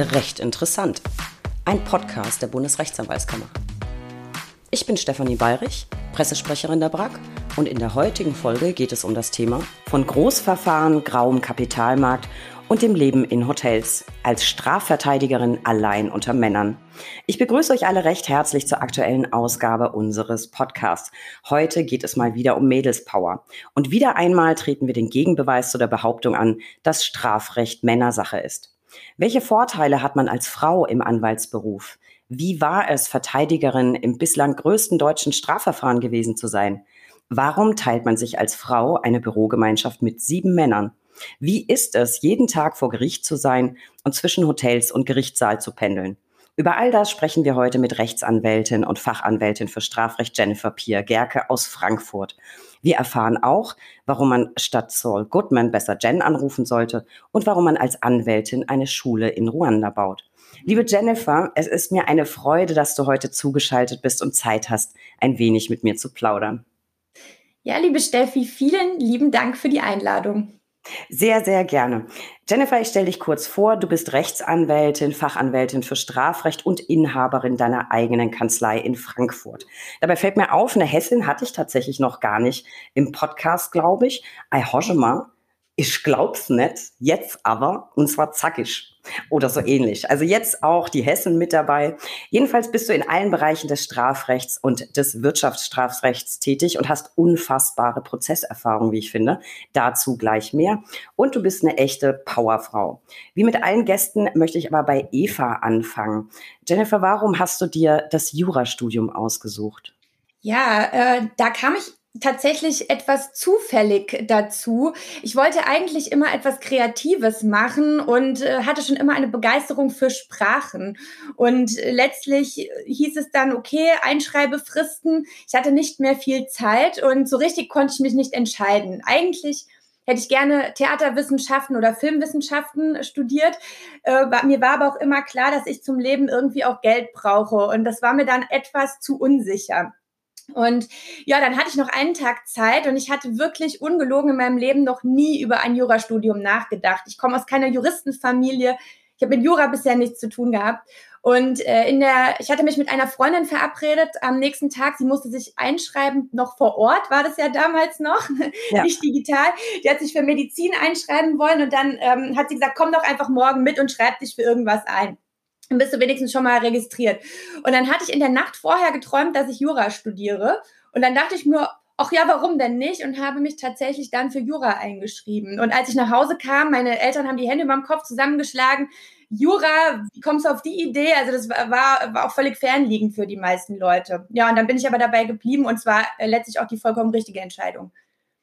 Recht interessant. Ein Podcast der Bundesrechtsanwaltskammer. Ich bin Stefanie Bayrich, Pressesprecherin der BRAG und in der heutigen Folge geht es um das Thema von Großverfahren, grauem Kapitalmarkt und dem Leben in Hotels als Strafverteidigerin allein unter Männern. Ich begrüße euch alle recht herzlich zur aktuellen Ausgabe unseres Podcasts. Heute geht es mal wieder um Mädelspower. Und wieder einmal treten wir den Gegenbeweis zu der Behauptung an, dass Strafrecht Männersache ist. Welche Vorteile hat man als Frau im Anwaltsberuf? Wie war es, Verteidigerin im bislang größten deutschen Strafverfahren gewesen zu sein? Warum teilt man sich als Frau eine Bürogemeinschaft mit sieben Männern? Wie ist es, jeden Tag vor Gericht zu sein und zwischen Hotels und Gerichtssaal zu pendeln? Über all das sprechen wir heute mit Rechtsanwältin und Fachanwältin für Strafrecht Jennifer Pier Gerke aus Frankfurt. Wir erfahren auch, warum man statt Saul Goodman besser Jen anrufen sollte und warum man als Anwältin eine Schule in Ruanda baut. Liebe Jennifer, es ist mir eine Freude, dass du heute zugeschaltet bist und Zeit hast, ein wenig mit mir zu plaudern. Ja, liebe Steffi, vielen lieben Dank für die Einladung. Sehr, sehr gerne. Jennifer, ich stelle dich kurz vor. Du bist Rechtsanwältin, Fachanwältin für Strafrecht und Inhaberin deiner eigenen Kanzlei in Frankfurt. Dabei fällt mir auf, eine Hessin hatte ich tatsächlich noch gar nicht im Podcast, glaube ich. I mal. Ich glaub's nicht, jetzt aber, und zwar zackig oder so ähnlich. Also jetzt auch die Hessen mit dabei. Jedenfalls bist du in allen Bereichen des Strafrechts und des Wirtschaftsstrafrechts tätig und hast unfassbare Prozesserfahrung, wie ich finde. Dazu gleich mehr. Und du bist eine echte Powerfrau. Wie mit allen Gästen möchte ich aber bei Eva anfangen. Jennifer, warum hast du dir das Jurastudium ausgesucht? Ja, äh, da kam ich tatsächlich etwas zufällig dazu. Ich wollte eigentlich immer etwas Kreatives machen und äh, hatte schon immer eine Begeisterung für Sprachen. Und äh, letztlich hieß es dann, okay, Einschreibefristen. Ich hatte nicht mehr viel Zeit und so richtig konnte ich mich nicht entscheiden. Eigentlich hätte ich gerne Theaterwissenschaften oder Filmwissenschaften studiert. Äh, mir war aber auch immer klar, dass ich zum Leben irgendwie auch Geld brauche. Und das war mir dann etwas zu unsicher. Und ja, dann hatte ich noch einen Tag Zeit und ich hatte wirklich ungelogen in meinem Leben noch nie über ein Jurastudium nachgedacht. Ich komme aus keiner Juristenfamilie. Ich habe mit Jura bisher nichts zu tun gehabt. Und äh, in der, ich hatte mich mit einer Freundin verabredet am nächsten Tag. Sie musste sich einschreiben, noch vor Ort war das ja damals noch, ja. nicht digital. Die hat sich für Medizin einschreiben wollen und dann ähm, hat sie gesagt, komm doch einfach morgen mit und schreib dich für irgendwas ein dann bist du wenigstens schon mal registriert. Und dann hatte ich in der Nacht vorher geträumt, dass ich Jura studiere. Und dann dachte ich mir, ach ja, warum denn nicht? Und habe mich tatsächlich dann für Jura eingeschrieben. Und als ich nach Hause kam, meine Eltern haben die Hände über dem Kopf zusammengeschlagen. Jura, wie kommst du auf die Idee? Also das war, war auch völlig fernliegend für die meisten Leute. Ja, und dann bin ich aber dabei geblieben und zwar äh, letztlich auch die vollkommen richtige Entscheidung.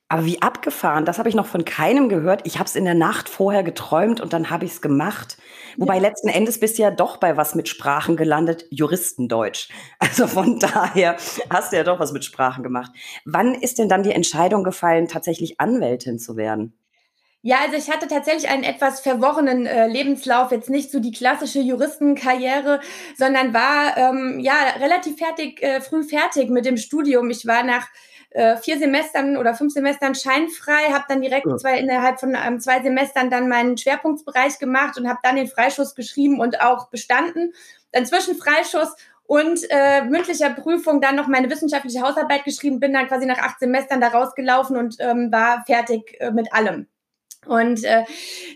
Aber wie abgefahren, das habe ich noch von keinem gehört. Ich habe es in der Nacht vorher geträumt und dann habe ich es gemacht. Wobei ja. letzten Endes bist du ja doch bei was mit Sprachen gelandet, Juristendeutsch. Also von daher hast du ja doch was mit Sprachen gemacht. Wann ist denn dann die Entscheidung gefallen, tatsächlich Anwältin zu werden? Ja, also ich hatte tatsächlich einen etwas verworrenen äh, Lebenslauf, jetzt nicht so die klassische Juristenkarriere, sondern war ähm, ja relativ fertig, äh, früh fertig mit dem Studium. Ich war nach äh, vier Semestern oder fünf Semestern scheinfrei, habe dann direkt ja. zwei, innerhalb von ähm, zwei Semestern dann meinen Schwerpunktsbereich gemacht und habe dann den Freischuss geschrieben und auch bestanden. Dann zwischen Freischuss und äh, mündlicher Prüfung dann noch meine wissenschaftliche Hausarbeit geschrieben, bin dann quasi nach acht Semestern da rausgelaufen und ähm, war fertig äh, mit allem. Und äh,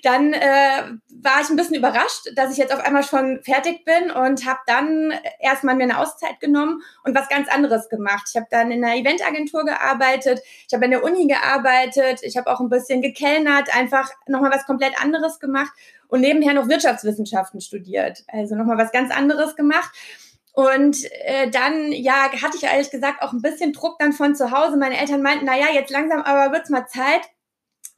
dann äh, war ich ein bisschen überrascht, dass ich jetzt auf einmal schon fertig bin und habe dann erstmal mir eine Auszeit genommen und was ganz anderes gemacht. Ich habe dann in einer Eventagentur gearbeitet, ich habe in der Uni gearbeitet, ich habe auch ein bisschen gekellnert, einfach nochmal was komplett anderes gemacht und nebenher noch Wirtschaftswissenschaften studiert. Also nochmal was ganz anderes gemacht. Und äh, dann, ja, hatte ich ehrlich gesagt auch ein bisschen Druck dann von zu Hause. Meine Eltern meinten, na ja, jetzt langsam aber wird's mal Zeit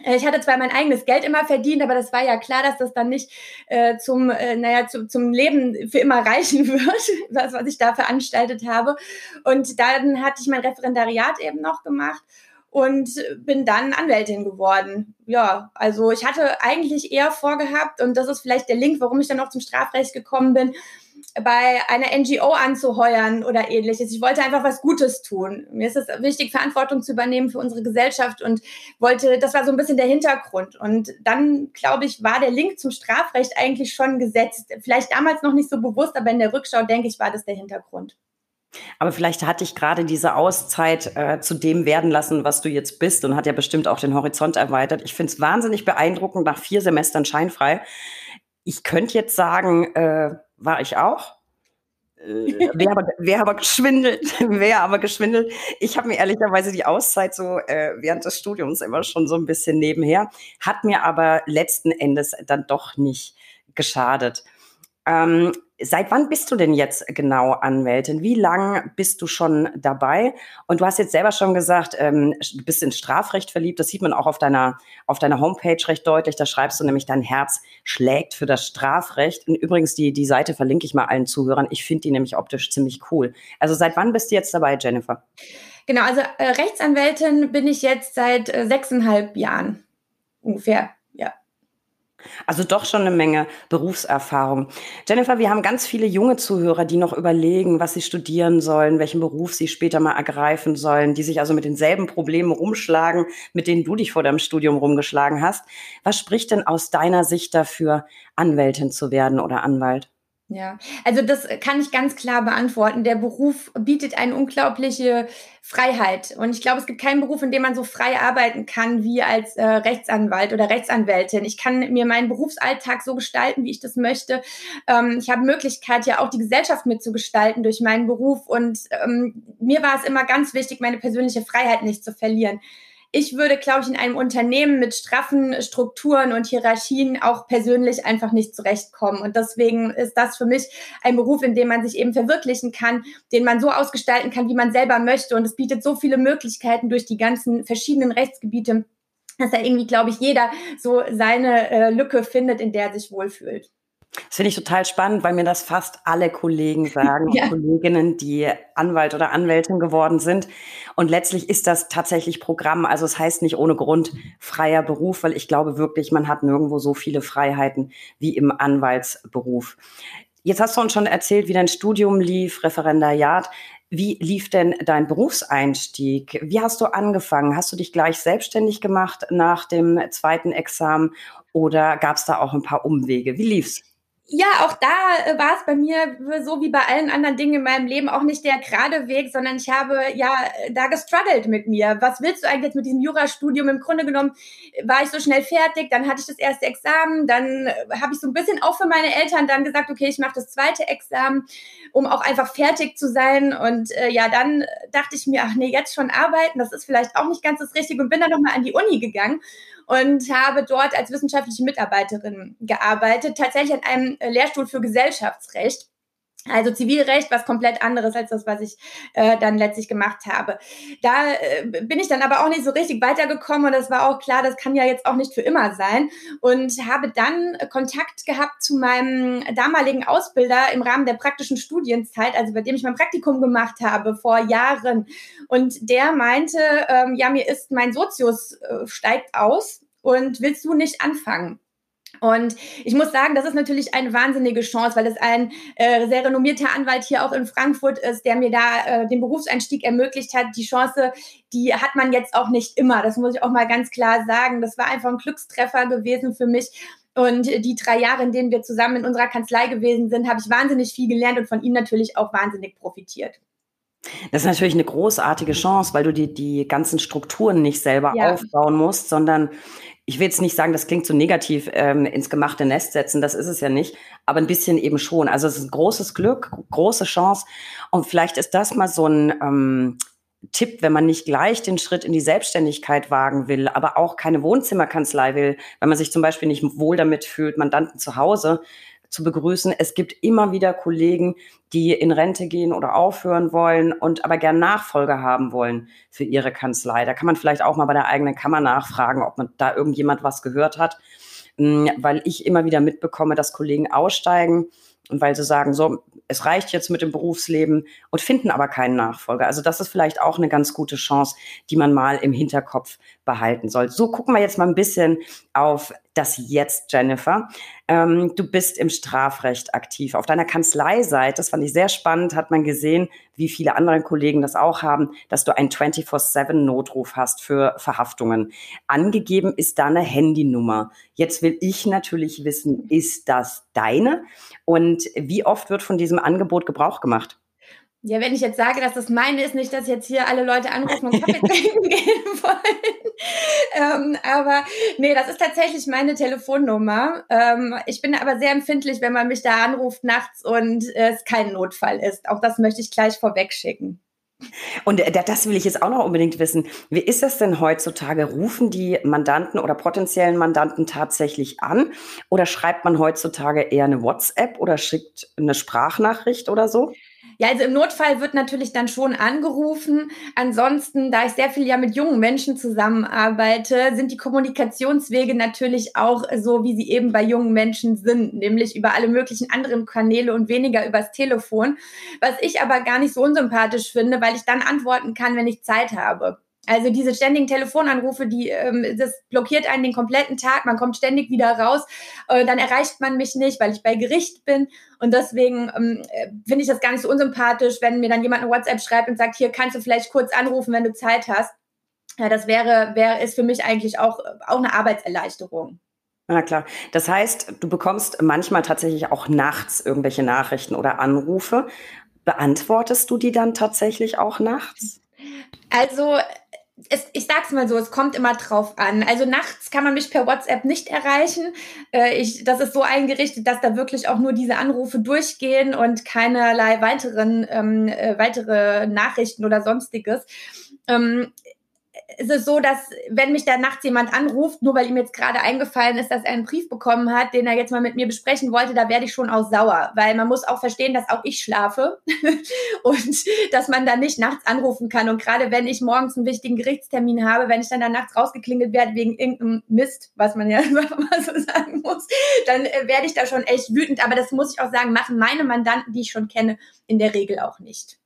ich hatte zwar mein eigenes Geld immer verdient, aber das war ja klar, dass das dann nicht äh, zum, äh, naja, zu, zum Leben für immer reichen wird, was, was ich da veranstaltet habe. Und dann hatte ich mein Referendariat eben noch gemacht und bin dann Anwältin geworden. Ja, also ich hatte eigentlich eher vorgehabt, und das ist vielleicht der Link, warum ich dann auch zum Strafrecht gekommen bin, bei einer NGO anzuheuern oder ähnliches. Ich wollte einfach was Gutes tun. Mir ist es wichtig, Verantwortung zu übernehmen für unsere Gesellschaft und wollte, das war so ein bisschen der Hintergrund. Und dann, glaube ich, war der Link zum Strafrecht eigentlich schon gesetzt. Vielleicht damals noch nicht so bewusst, aber in der Rückschau, denke ich, war das der Hintergrund. Aber vielleicht hat dich gerade diese Auszeit äh, zu dem werden lassen, was du jetzt bist und hat ja bestimmt auch den Horizont erweitert. Ich finde es wahnsinnig beeindruckend nach vier Semestern scheinfrei. Ich könnte jetzt sagen, äh, war ich auch. Äh, wer, aber, wer aber geschwindelt, wer aber geschwindelt. Ich habe mir ehrlicherweise die Auszeit so äh, während des Studiums immer schon so ein bisschen nebenher, hat mir aber letzten Endes dann doch nicht geschadet. Ähm, Seit wann bist du denn jetzt genau Anwältin? Wie lang bist du schon dabei? Und du hast jetzt selber schon gesagt, ähm, du bist ins Strafrecht verliebt. Das sieht man auch auf deiner, auf deiner Homepage recht deutlich. Da schreibst du nämlich, dein Herz schlägt für das Strafrecht. Und übrigens, die, die Seite verlinke ich mal allen Zuhörern. Ich finde die nämlich optisch ziemlich cool. Also seit wann bist du jetzt dabei, Jennifer? Genau, also äh, Rechtsanwältin bin ich jetzt seit äh, sechseinhalb Jahren ungefähr. Also doch schon eine Menge Berufserfahrung. Jennifer, wir haben ganz viele junge Zuhörer, die noch überlegen, was sie studieren sollen, welchen Beruf sie später mal ergreifen sollen, die sich also mit denselben Problemen rumschlagen, mit denen du dich vor deinem Studium rumgeschlagen hast. Was spricht denn aus deiner Sicht dafür, Anwältin zu werden oder Anwalt? Ja, also das kann ich ganz klar beantworten. Der Beruf bietet eine unglaubliche Freiheit. Und ich glaube, es gibt keinen Beruf, in dem man so frei arbeiten kann wie als äh, Rechtsanwalt oder Rechtsanwältin. Ich kann mir meinen Berufsalltag so gestalten, wie ich das möchte. Ähm, ich habe Möglichkeit, ja auch die Gesellschaft mitzugestalten durch meinen Beruf. Und ähm, mir war es immer ganz wichtig, meine persönliche Freiheit nicht zu verlieren ich würde, glaube ich, in einem Unternehmen mit straffen Strukturen und Hierarchien auch persönlich einfach nicht zurechtkommen. Und deswegen ist das für mich ein Beruf, in dem man sich eben verwirklichen kann, den man so ausgestalten kann, wie man selber möchte. Und es bietet so viele Möglichkeiten durch die ganzen verschiedenen Rechtsgebiete, dass da irgendwie, glaube ich, jeder so seine äh, Lücke findet, in der er sich wohlfühlt. Das finde ich total spannend, weil mir das fast alle Kollegen sagen, ja. Kolleginnen, die Anwalt oder Anwältin geworden sind. Und letztlich ist das tatsächlich Programm. Also es heißt nicht ohne Grund freier Beruf, weil ich glaube wirklich, man hat nirgendwo so viele Freiheiten wie im Anwaltsberuf. Jetzt hast du uns schon erzählt, wie dein Studium lief, Referendariat. Wie lief denn dein Berufseinstieg? Wie hast du angefangen? Hast du dich gleich selbstständig gemacht nach dem zweiten Examen oder gab es da auch ein paar Umwege? Wie lief's? Ja, auch da äh, war es bei mir so wie bei allen anderen Dingen in meinem Leben auch nicht der gerade Weg, sondern ich habe ja da gestruggelt mit mir. Was willst du eigentlich jetzt mit diesem Jurastudium? Im Grunde genommen war ich so schnell fertig, dann hatte ich das erste Examen, dann äh, habe ich so ein bisschen auch für meine Eltern dann gesagt, okay, ich mache das zweite Examen, um auch einfach fertig zu sein. Und äh, ja, dann dachte ich mir, ach nee, jetzt schon arbeiten, das ist vielleicht auch nicht ganz das Richtige und bin dann nochmal an die Uni gegangen und habe dort als wissenschaftliche Mitarbeiterin gearbeitet, tatsächlich an einem äh, Lehrstuhl für Gesellschaftsrecht. Also Zivilrecht, was komplett anderes als das, was ich äh, dann letztlich gemacht habe. Da äh, bin ich dann aber auch nicht so richtig weitergekommen und das war auch klar, das kann ja jetzt auch nicht für immer sein. Und habe dann Kontakt gehabt zu meinem damaligen Ausbilder im Rahmen der praktischen Studienzeit, also bei dem ich mein Praktikum gemacht habe vor Jahren. Und der meinte, ähm, ja, mir ist mein Sozius äh, steigt aus und willst du nicht anfangen? Und ich muss sagen, das ist natürlich eine wahnsinnige Chance, weil es ein äh, sehr renommierter Anwalt hier auch in Frankfurt ist, der mir da äh, den Berufseinstieg ermöglicht hat. Die Chance, die hat man jetzt auch nicht immer. Das muss ich auch mal ganz klar sagen. Das war einfach ein Glückstreffer gewesen für mich. Und die drei Jahre, in denen wir zusammen in unserer Kanzlei gewesen sind, habe ich wahnsinnig viel gelernt und von ihm natürlich auch wahnsinnig profitiert. Das ist natürlich eine großartige Chance, weil du die, die ganzen Strukturen nicht selber ja. aufbauen musst, sondern ich will jetzt nicht sagen, das klingt so negativ, ähm, ins gemachte Nest setzen, das ist es ja nicht, aber ein bisschen eben schon. Also es ist ein großes Glück, große Chance. Und vielleicht ist das mal so ein ähm, Tipp, wenn man nicht gleich den Schritt in die Selbstständigkeit wagen will, aber auch keine Wohnzimmerkanzlei will, wenn man sich zum Beispiel nicht wohl damit fühlt, Mandanten zu Hause zu begrüßen. Es gibt immer wieder Kollegen, die in Rente gehen oder aufhören wollen und aber gern Nachfolger haben wollen für ihre Kanzlei. Da kann man vielleicht auch mal bei der eigenen Kammer nachfragen, ob man da irgendjemand was gehört hat, hm, weil ich immer wieder mitbekomme, dass Kollegen aussteigen und weil sie sagen, so, es reicht jetzt mit dem Berufsleben und finden aber keinen Nachfolger. Also das ist vielleicht auch eine ganz gute Chance, die man mal im Hinterkopf behalten soll. So gucken wir jetzt mal ein bisschen auf das Jetzt, Jennifer. Ähm, du bist im Strafrecht aktiv. Auf deiner Kanzleiseite, das fand ich sehr spannend, hat man gesehen, wie viele andere Kollegen das auch haben, dass du einen 24-7-Notruf hast für Verhaftungen. Angegeben ist da eine Handynummer. Jetzt will ich natürlich wissen, ist das deine? Und wie oft wird von diesem Angebot Gebrauch gemacht? Ja, wenn ich jetzt sage, dass das meine ist, nicht, dass jetzt hier alle Leute anrufen und Kaffee trinken gehen wollen. Ähm, aber nee, das ist tatsächlich meine Telefonnummer. Ähm, ich bin aber sehr empfindlich, wenn man mich da anruft nachts und äh, es kein Notfall ist. Auch das möchte ich gleich vorweg schicken. Und äh, das will ich jetzt auch noch unbedingt wissen. Wie ist das denn heutzutage? Rufen die Mandanten oder potenziellen Mandanten tatsächlich an? Oder schreibt man heutzutage eher eine WhatsApp oder schickt eine Sprachnachricht oder so? Ja, also im Notfall wird natürlich dann schon angerufen. Ansonsten, da ich sehr viel ja mit jungen Menschen zusammenarbeite, sind die Kommunikationswege natürlich auch so, wie sie eben bei jungen Menschen sind, nämlich über alle möglichen anderen Kanäle und weniger übers Telefon. Was ich aber gar nicht so unsympathisch finde, weil ich dann antworten kann, wenn ich Zeit habe. Also diese ständigen Telefonanrufe, die ähm, das blockiert einen den kompletten Tag. Man kommt ständig wieder raus, äh, dann erreicht man mich nicht, weil ich bei Gericht bin. Und deswegen ähm, äh, finde ich das gar nicht so unsympathisch, wenn mir dann jemand eine WhatsApp schreibt und sagt, hier kannst du vielleicht kurz anrufen, wenn du Zeit hast. Ja, das wäre, wäre ist für mich eigentlich auch auch eine Arbeitserleichterung. Na klar. Das heißt, du bekommst manchmal tatsächlich auch nachts irgendwelche Nachrichten oder Anrufe. Beantwortest du die dann tatsächlich auch nachts? Also es, ich sag's mal so, es kommt immer drauf an. Also nachts kann man mich per WhatsApp nicht erreichen. Äh, ich, das ist so eingerichtet, dass da wirklich auch nur diese Anrufe durchgehen und keinerlei weiteren ähm, äh, weitere Nachrichten oder sonstiges. Ähm, ist es so, dass wenn mich da nachts jemand anruft, nur weil ihm jetzt gerade eingefallen ist, dass er einen Brief bekommen hat, den er jetzt mal mit mir besprechen wollte, da werde ich schon auch sauer, weil man muss auch verstehen, dass auch ich schlafe und dass man da nicht nachts anrufen kann. Und gerade wenn ich morgens einen wichtigen Gerichtstermin habe, wenn ich dann da nachts rausgeklingelt werde wegen irgendeinem Mist, was man ja mal so sagen muss, dann äh, werde ich da schon echt wütend. Aber das muss ich auch sagen, machen meine Mandanten, die ich schon kenne, in der Regel auch nicht.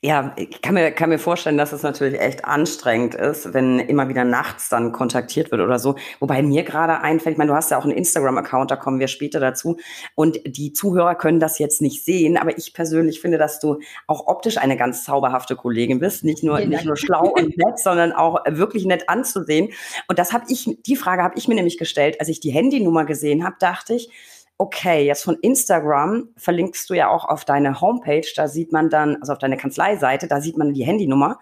Ja, ich kann mir, kann mir vorstellen, dass es natürlich echt anstrengend ist, wenn immer wieder nachts dann kontaktiert wird oder so. Wobei mir gerade einfällt, ich meine, du hast ja auch einen Instagram-Account, da kommen wir später dazu. Und die Zuhörer können das jetzt nicht sehen, aber ich persönlich finde, dass du auch optisch eine ganz zauberhafte Kollegin bist. Nicht nur, nicht nur schlau und nett, sondern auch wirklich nett anzusehen. Und das habe ich, die Frage habe ich mir nämlich gestellt, als ich die Handynummer gesehen habe, dachte ich, okay, jetzt von Instagram verlinkst du ja auch auf deine Homepage, da sieht man dann, also auf deine Kanzleiseite, da sieht man die Handynummer.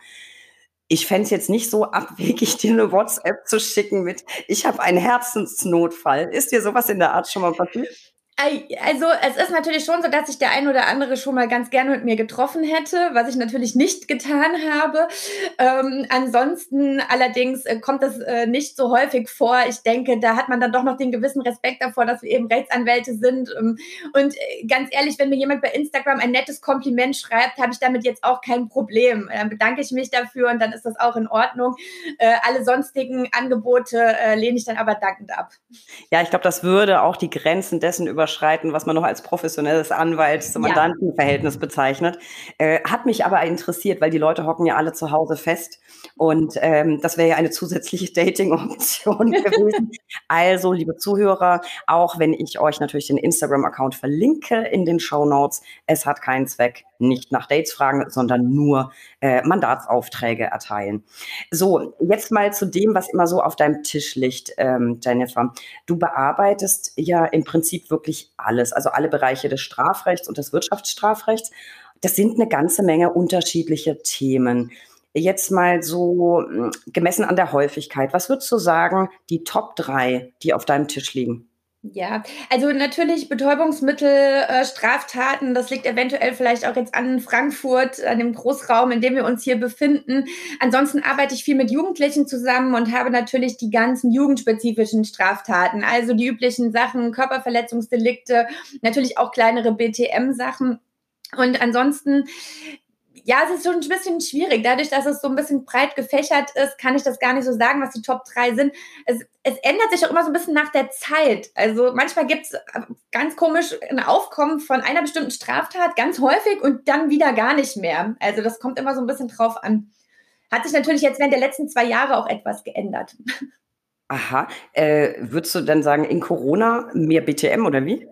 Ich fände es jetzt nicht so abwegig, dir eine WhatsApp zu schicken mit, ich habe einen Herzensnotfall. Ist dir sowas in der Art schon mal passiert? Also es ist natürlich schon so, dass sich der ein oder andere schon mal ganz gerne mit mir getroffen hätte, was ich natürlich nicht getan habe. Ähm, ansonsten allerdings äh, kommt das äh, nicht so häufig vor. Ich denke, da hat man dann doch noch den gewissen Respekt davor, dass wir eben Rechtsanwälte sind. Ähm, und äh, ganz ehrlich, wenn mir jemand bei Instagram ein nettes Kompliment schreibt, habe ich damit jetzt auch kein Problem. Dann bedanke ich mich dafür und dann ist das auch in Ordnung. Äh, alle sonstigen Angebote äh, lehne ich dann aber dankend ab. Ja, ich glaube, das würde auch die Grenzen dessen über überschreiten, was man noch als professionelles Anwalt zum Mandantenverhältnis ja. bezeichnet. Äh, hat mich aber interessiert, weil die Leute hocken ja alle zu Hause fest und ähm, das wäre ja eine zusätzliche Dating-Option gewesen. also, liebe Zuhörer, auch wenn ich euch natürlich den Instagram-Account verlinke in den Show Notes, es hat keinen Zweck, nicht nach Dates fragen, sondern nur äh, Mandatsaufträge erteilen. So, jetzt mal zu dem, was immer so auf deinem Tisch liegt, ähm, Jennifer. Du bearbeitest ja im Prinzip wirklich alles, also alle Bereiche des Strafrechts und des Wirtschaftsstrafrechts. Das sind eine ganze Menge unterschiedliche Themen. Jetzt mal so hm, gemessen an der Häufigkeit, was würdest du sagen, die Top drei, die auf deinem Tisch liegen? Ja, also natürlich Betäubungsmittel, äh, Straftaten, das liegt eventuell vielleicht auch jetzt an Frankfurt, an dem Großraum, in dem wir uns hier befinden. Ansonsten arbeite ich viel mit Jugendlichen zusammen und habe natürlich die ganzen jugendspezifischen Straftaten, also die üblichen Sachen, Körperverletzungsdelikte, natürlich auch kleinere BTM-Sachen. Und ansonsten ja, es ist schon ein bisschen schwierig. Dadurch, dass es so ein bisschen breit gefächert ist, kann ich das gar nicht so sagen, was die Top 3 sind. Es, es ändert sich auch immer so ein bisschen nach der Zeit. Also manchmal gibt es äh, ganz komisch ein Aufkommen von einer bestimmten Straftat ganz häufig und dann wieder gar nicht mehr. Also das kommt immer so ein bisschen drauf an. Hat sich natürlich jetzt während der letzten zwei Jahre auch etwas geändert. Aha. Äh, würdest du dann sagen, in Corona mehr BTM oder wie?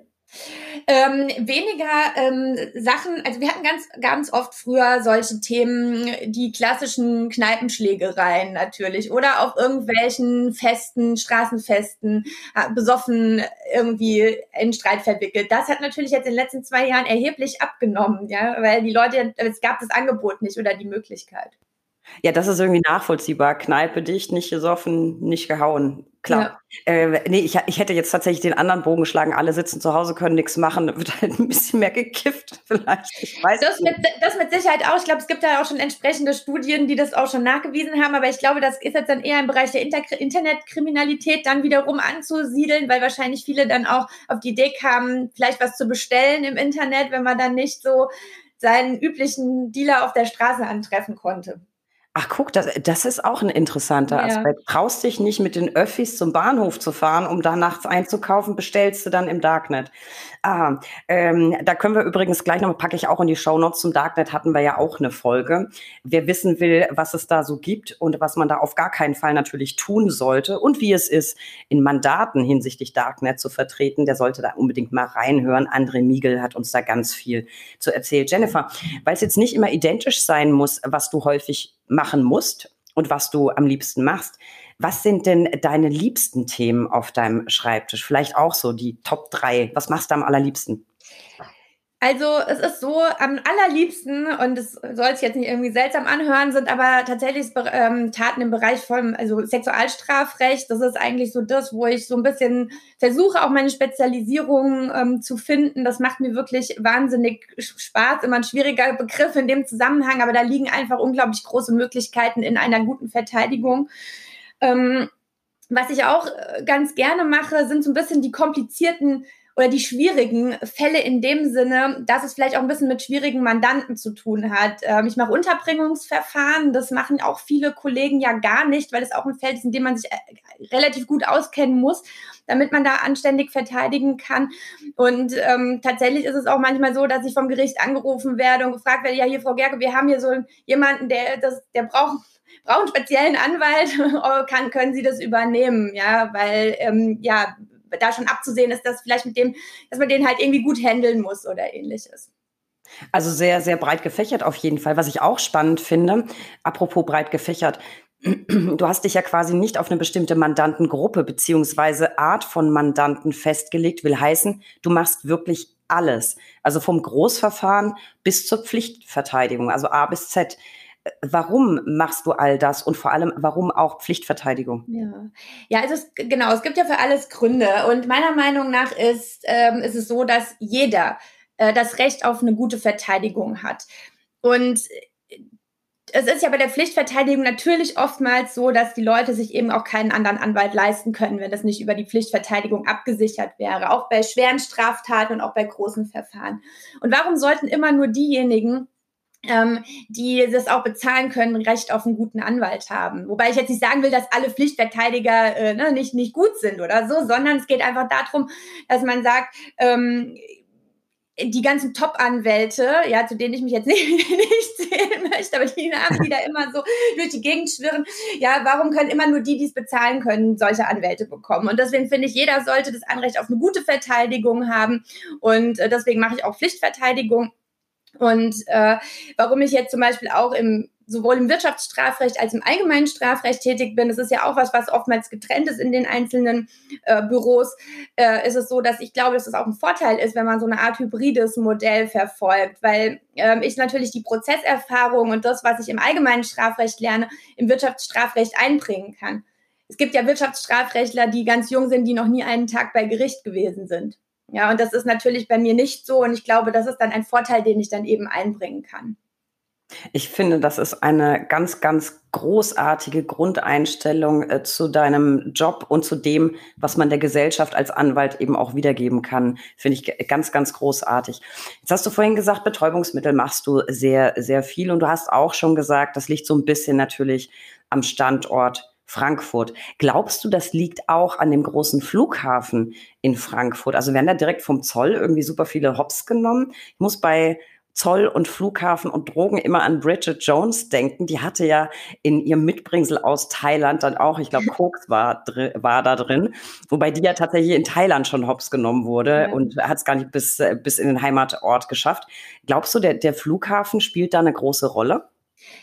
Ähm, weniger ähm, Sachen, also wir hatten ganz, ganz oft früher solche Themen, die klassischen Kneipenschlägereien natürlich oder auf irgendwelchen Festen, Straßenfesten, äh, besoffen irgendwie in Streit verwickelt. Das hat natürlich jetzt in den letzten zwei Jahren erheblich abgenommen, ja, weil die Leute, es gab das Angebot nicht oder die Möglichkeit. Ja, das ist irgendwie nachvollziehbar. Kneipe dicht, nicht gesoffen, nicht gehauen. Klar. Ja. Äh, nee, ich, ich hätte jetzt tatsächlich den anderen Bogen geschlagen. Alle sitzen zu Hause, können nichts machen. Wird halt ein bisschen mehr gekifft vielleicht. Ich weiß das. Mit, das mit Sicherheit auch. Ich glaube, es gibt da auch schon entsprechende Studien, die das auch schon nachgewiesen haben. Aber ich glaube, das ist jetzt dann eher im Bereich der Inter Internetkriminalität dann wiederum anzusiedeln, weil wahrscheinlich viele dann auch auf die Idee kamen, vielleicht was zu bestellen im Internet, wenn man dann nicht so seinen üblichen Dealer auf der Straße antreffen konnte. Ach, guck, das, das ist auch ein interessanter ja. Aspekt. Traust dich nicht mit den Öffis zum Bahnhof zu fahren, um da nachts einzukaufen, bestellst du dann im Darknet. Ah, ähm, da können wir übrigens gleich noch, packe ich auch in die Show Notes zum Darknet, hatten wir ja auch eine Folge. Wer wissen will, was es da so gibt und was man da auf gar keinen Fall natürlich tun sollte und wie es ist, in Mandaten hinsichtlich Darknet zu vertreten, der sollte da unbedingt mal reinhören. André Miegel hat uns da ganz viel zu erzählen. Jennifer, weil es jetzt nicht immer identisch sein muss, was du häufig machen musst und was du am liebsten machst, was sind denn deine liebsten Themen auf deinem Schreibtisch? Vielleicht auch so die Top drei. Was machst du am allerliebsten? Also es ist so, am allerliebsten, und es soll sich jetzt nicht irgendwie seltsam anhören, sind aber tatsächlich ähm, Taten im Bereich von also Sexualstrafrecht. Das ist eigentlich so das, wo ich so ein bisschen versuche, auch meine Spezialisierung ähm, zu finden. Das macht mir wirklich wahnsinnig Spaß. Immer ein schwieriger Begriff in dem Zusammenhang, aber da liegen einfach unglaublich große Möglichkeiten in einer guten Verteidigung. Ähm, was ich auch äh, ganz gerne mache, sind so ein bisschen die komplizierten oder die schwierigen Fälle in dem Sinne, dass es vielleicht auch ein bisschen mit schwierigen Mandanten zu tun hat. Ähm, ich mache Unterbringungsverfahren, das machen auch viele Kollegen ja gar nicht, weil es auch ein Feld ist, in dem man sich äh, relativ gut auskennen muss, damit man da anständig verteidigen kann. Und ähm, tatsächlich ist es auch manchmal so, dass ich vom Gericht angerufen werde und gefragt werde, ja hier Frau Gerke, wir haben hier so jemanden, der das, der braucht braucht einen speziellen Anwalt, kann, können Sie das übernehmen, ja, weil ähm, ja da schon abzusehen ist, dass vielleicht mit dem, dass man den halt irgendwie gut handeln muss oder ähnliches. Also sehr, sehr breit gefächert auf jeden Fall. Was ich auch spannend finde, apropos breit gefächert, du hast dich ja quasi nicht auf eine bestimmte Mandantengruppe beziehungsweise Art von Mandanten festgelegt, will heißen, du machst wirklich alles. Also vom Großverfahren bis zur Pflichtverteidigung, also A bis Z warum machst du all das und vor allem, warum auch Pflichtverteidigung? Ja, ja also es, genau, es gibt ja für alles Gründe und meiner Meinung nach ist, ähm, ist es so, dass jeder äh, das Recht auf eine gute Verteidigung hat. Und es ist ja bei der Pflichtverteidigung natürlich oftmals so, dass die Leute sich eben auch keinen anderen Anwalt leisten können, wenn das nicht über die Pflichtverteidigung abgesichert wäre, auch bei schweren Straftaten und auch bei großen Verfahren. Und warum sollten immer nur diejenigen, ähm, die das auch bezahlen können, Recht auf einen guten Anwalt haben. Wobei ich jetzt nicht sagen will, dass alle Pflichtverteidiger äh, ne, nicht, nicht gut sind oder so, sondern es geht einfach darum, dass man sagt, ähm, die ganzen Top-Anwälte, ja, zu denen ich mich jetzt nicht, nicht zählen möchte, aber die Namen, die da immer so durch die Gegend schwirren, ja, warum können immer nur die, die es bezahlen können, solche Anwälte bekommen? Und deswegen finde ich, jeder sollte das Anrecht auf eine gute Verteidigung haben und äh, deswegen mache ich auch Pflichtverteidigung und äh, warum ich jetzt zum Beispiel auch im sowohl im Wirtschaftsstrafrecht als im allgemeinen Strafrecht tätig bin, das ist ja auch was, was oftmals getrennt ist in den einzelnen äh, Büros, äh, ist es so, dass ich glaube, dass es auch ein Vorteil ist, wenn man so eine Art hybrides Modell verfolgt, weil ähm, ich natürlich die Prozesserfahrung und das, was ich im allgemeinen Strafrecht lerne, im Wirtschaftsstrafrecht einbringen kann. Es gibt ja Wirtschaftsstrafrechtler, die ganz jung sind, die noch nie einen Tag bei Gericht gewesen sind. Ja, und das ist natürlich bei mir nicht so. Und ich glaube, das ist dann ein Vorteil, den ich dann eben einbringen kann. Ich finde, das ist eine ganz, ganz großartige Grundeinstellung äh, zu deinem Job und zu dem, was man der Gesellschaft als Anwalt eben auch wiedergeben kann. Finde ich ganz, ganz großartig. Jetzt hast du vorhin gesagt, Betäubungsmittel machst du sehr, sehr viel und du hast auch schon gesagt, das liegt so ein bisschen natürlich am Standort Frankfurt. Glaubst du, das liegt auch an dem großen Flughafen in Frankfurt? Also werden da direkt vom Zoll irgendwie super viele Hops genommen? Ich muss bei Zoll und Flughafen und Drogen immer an Bridget Jones denken. Die hatte ja in ihrem Mitbringsel aus Thailand dann auch, ich glaube, Koks war, war da drin, wobei die ja tatsächlich in Thailand schon hops genommen wurde ja. und hat es gar nicht bis, bis in den Heimatort geschafft. Glaubst du, der, der Flughafen spielt da eine große Rolle?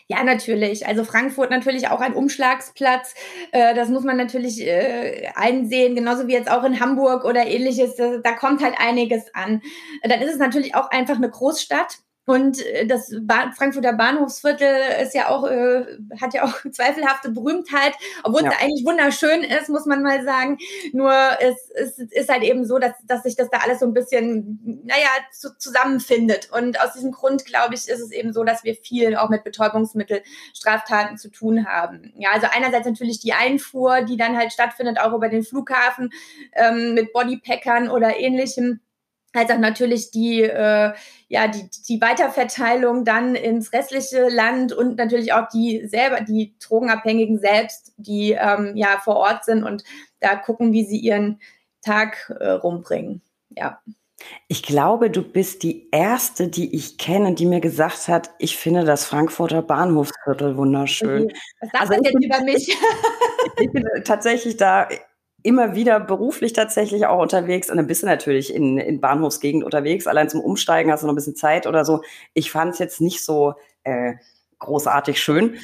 Ja, natürlich. Also Frankfurt natürlich auch ein Umschlagsplatz. Äh, das muss man natürlich äh, einsehen, genauso wie jetzt auch in Hamburg oder ähnliches. Da kommt halt einiges an. Dann ist es natürlich auch einfach eine Großstadt. Und äh, das ba Frankfurter Bahnhofsviertel ist ja auch, äh, hat ja auch zweifelhafte Berühmtheit, obwohl ja. es eigentlich wunderschön ist, muss man mal sagen. Nur es, es ist halt eben so, dass, dass sich das da alles so ein bisschen, naja, zu, zusammenfindet. Und aus diesem Grund, glaube ich, ist es eben so, dass wir viel auch mit Betäubungsmittelstraftaten zu tun haben. Ja, also einerseits natürlich die Einfuhr, die dann halt stattfindet, auch über den Flughafen ähm, mit Bodypackern oder ähnlichem als auch natürlich die, äh, ja, die, die Weiterverteilung dann ins restliche Land und natürlich auch die selber, die Drogenabhängigen selbst, die ähm, ja vor Ort sind und da gucken, wie sie ihren Tag äh, rumbringen. Ja. Ich glaube, du bist die erste, die ich kenne, die mir gesagt hat, ich finde das Frankfurter Bahnhofsviertel wunderschön. Was sagt also denn über mich? ich bin tatsächlich da immer wieder beruflich tatsächlich auch unterwegs und dann bist du natürlich in, in Bahnhofsgegend unterwegs. Allein zum Umsteigen hast du noch ein bisschen Zeit oder so. Ich fand es jetzt nicht so äh, großartig schön,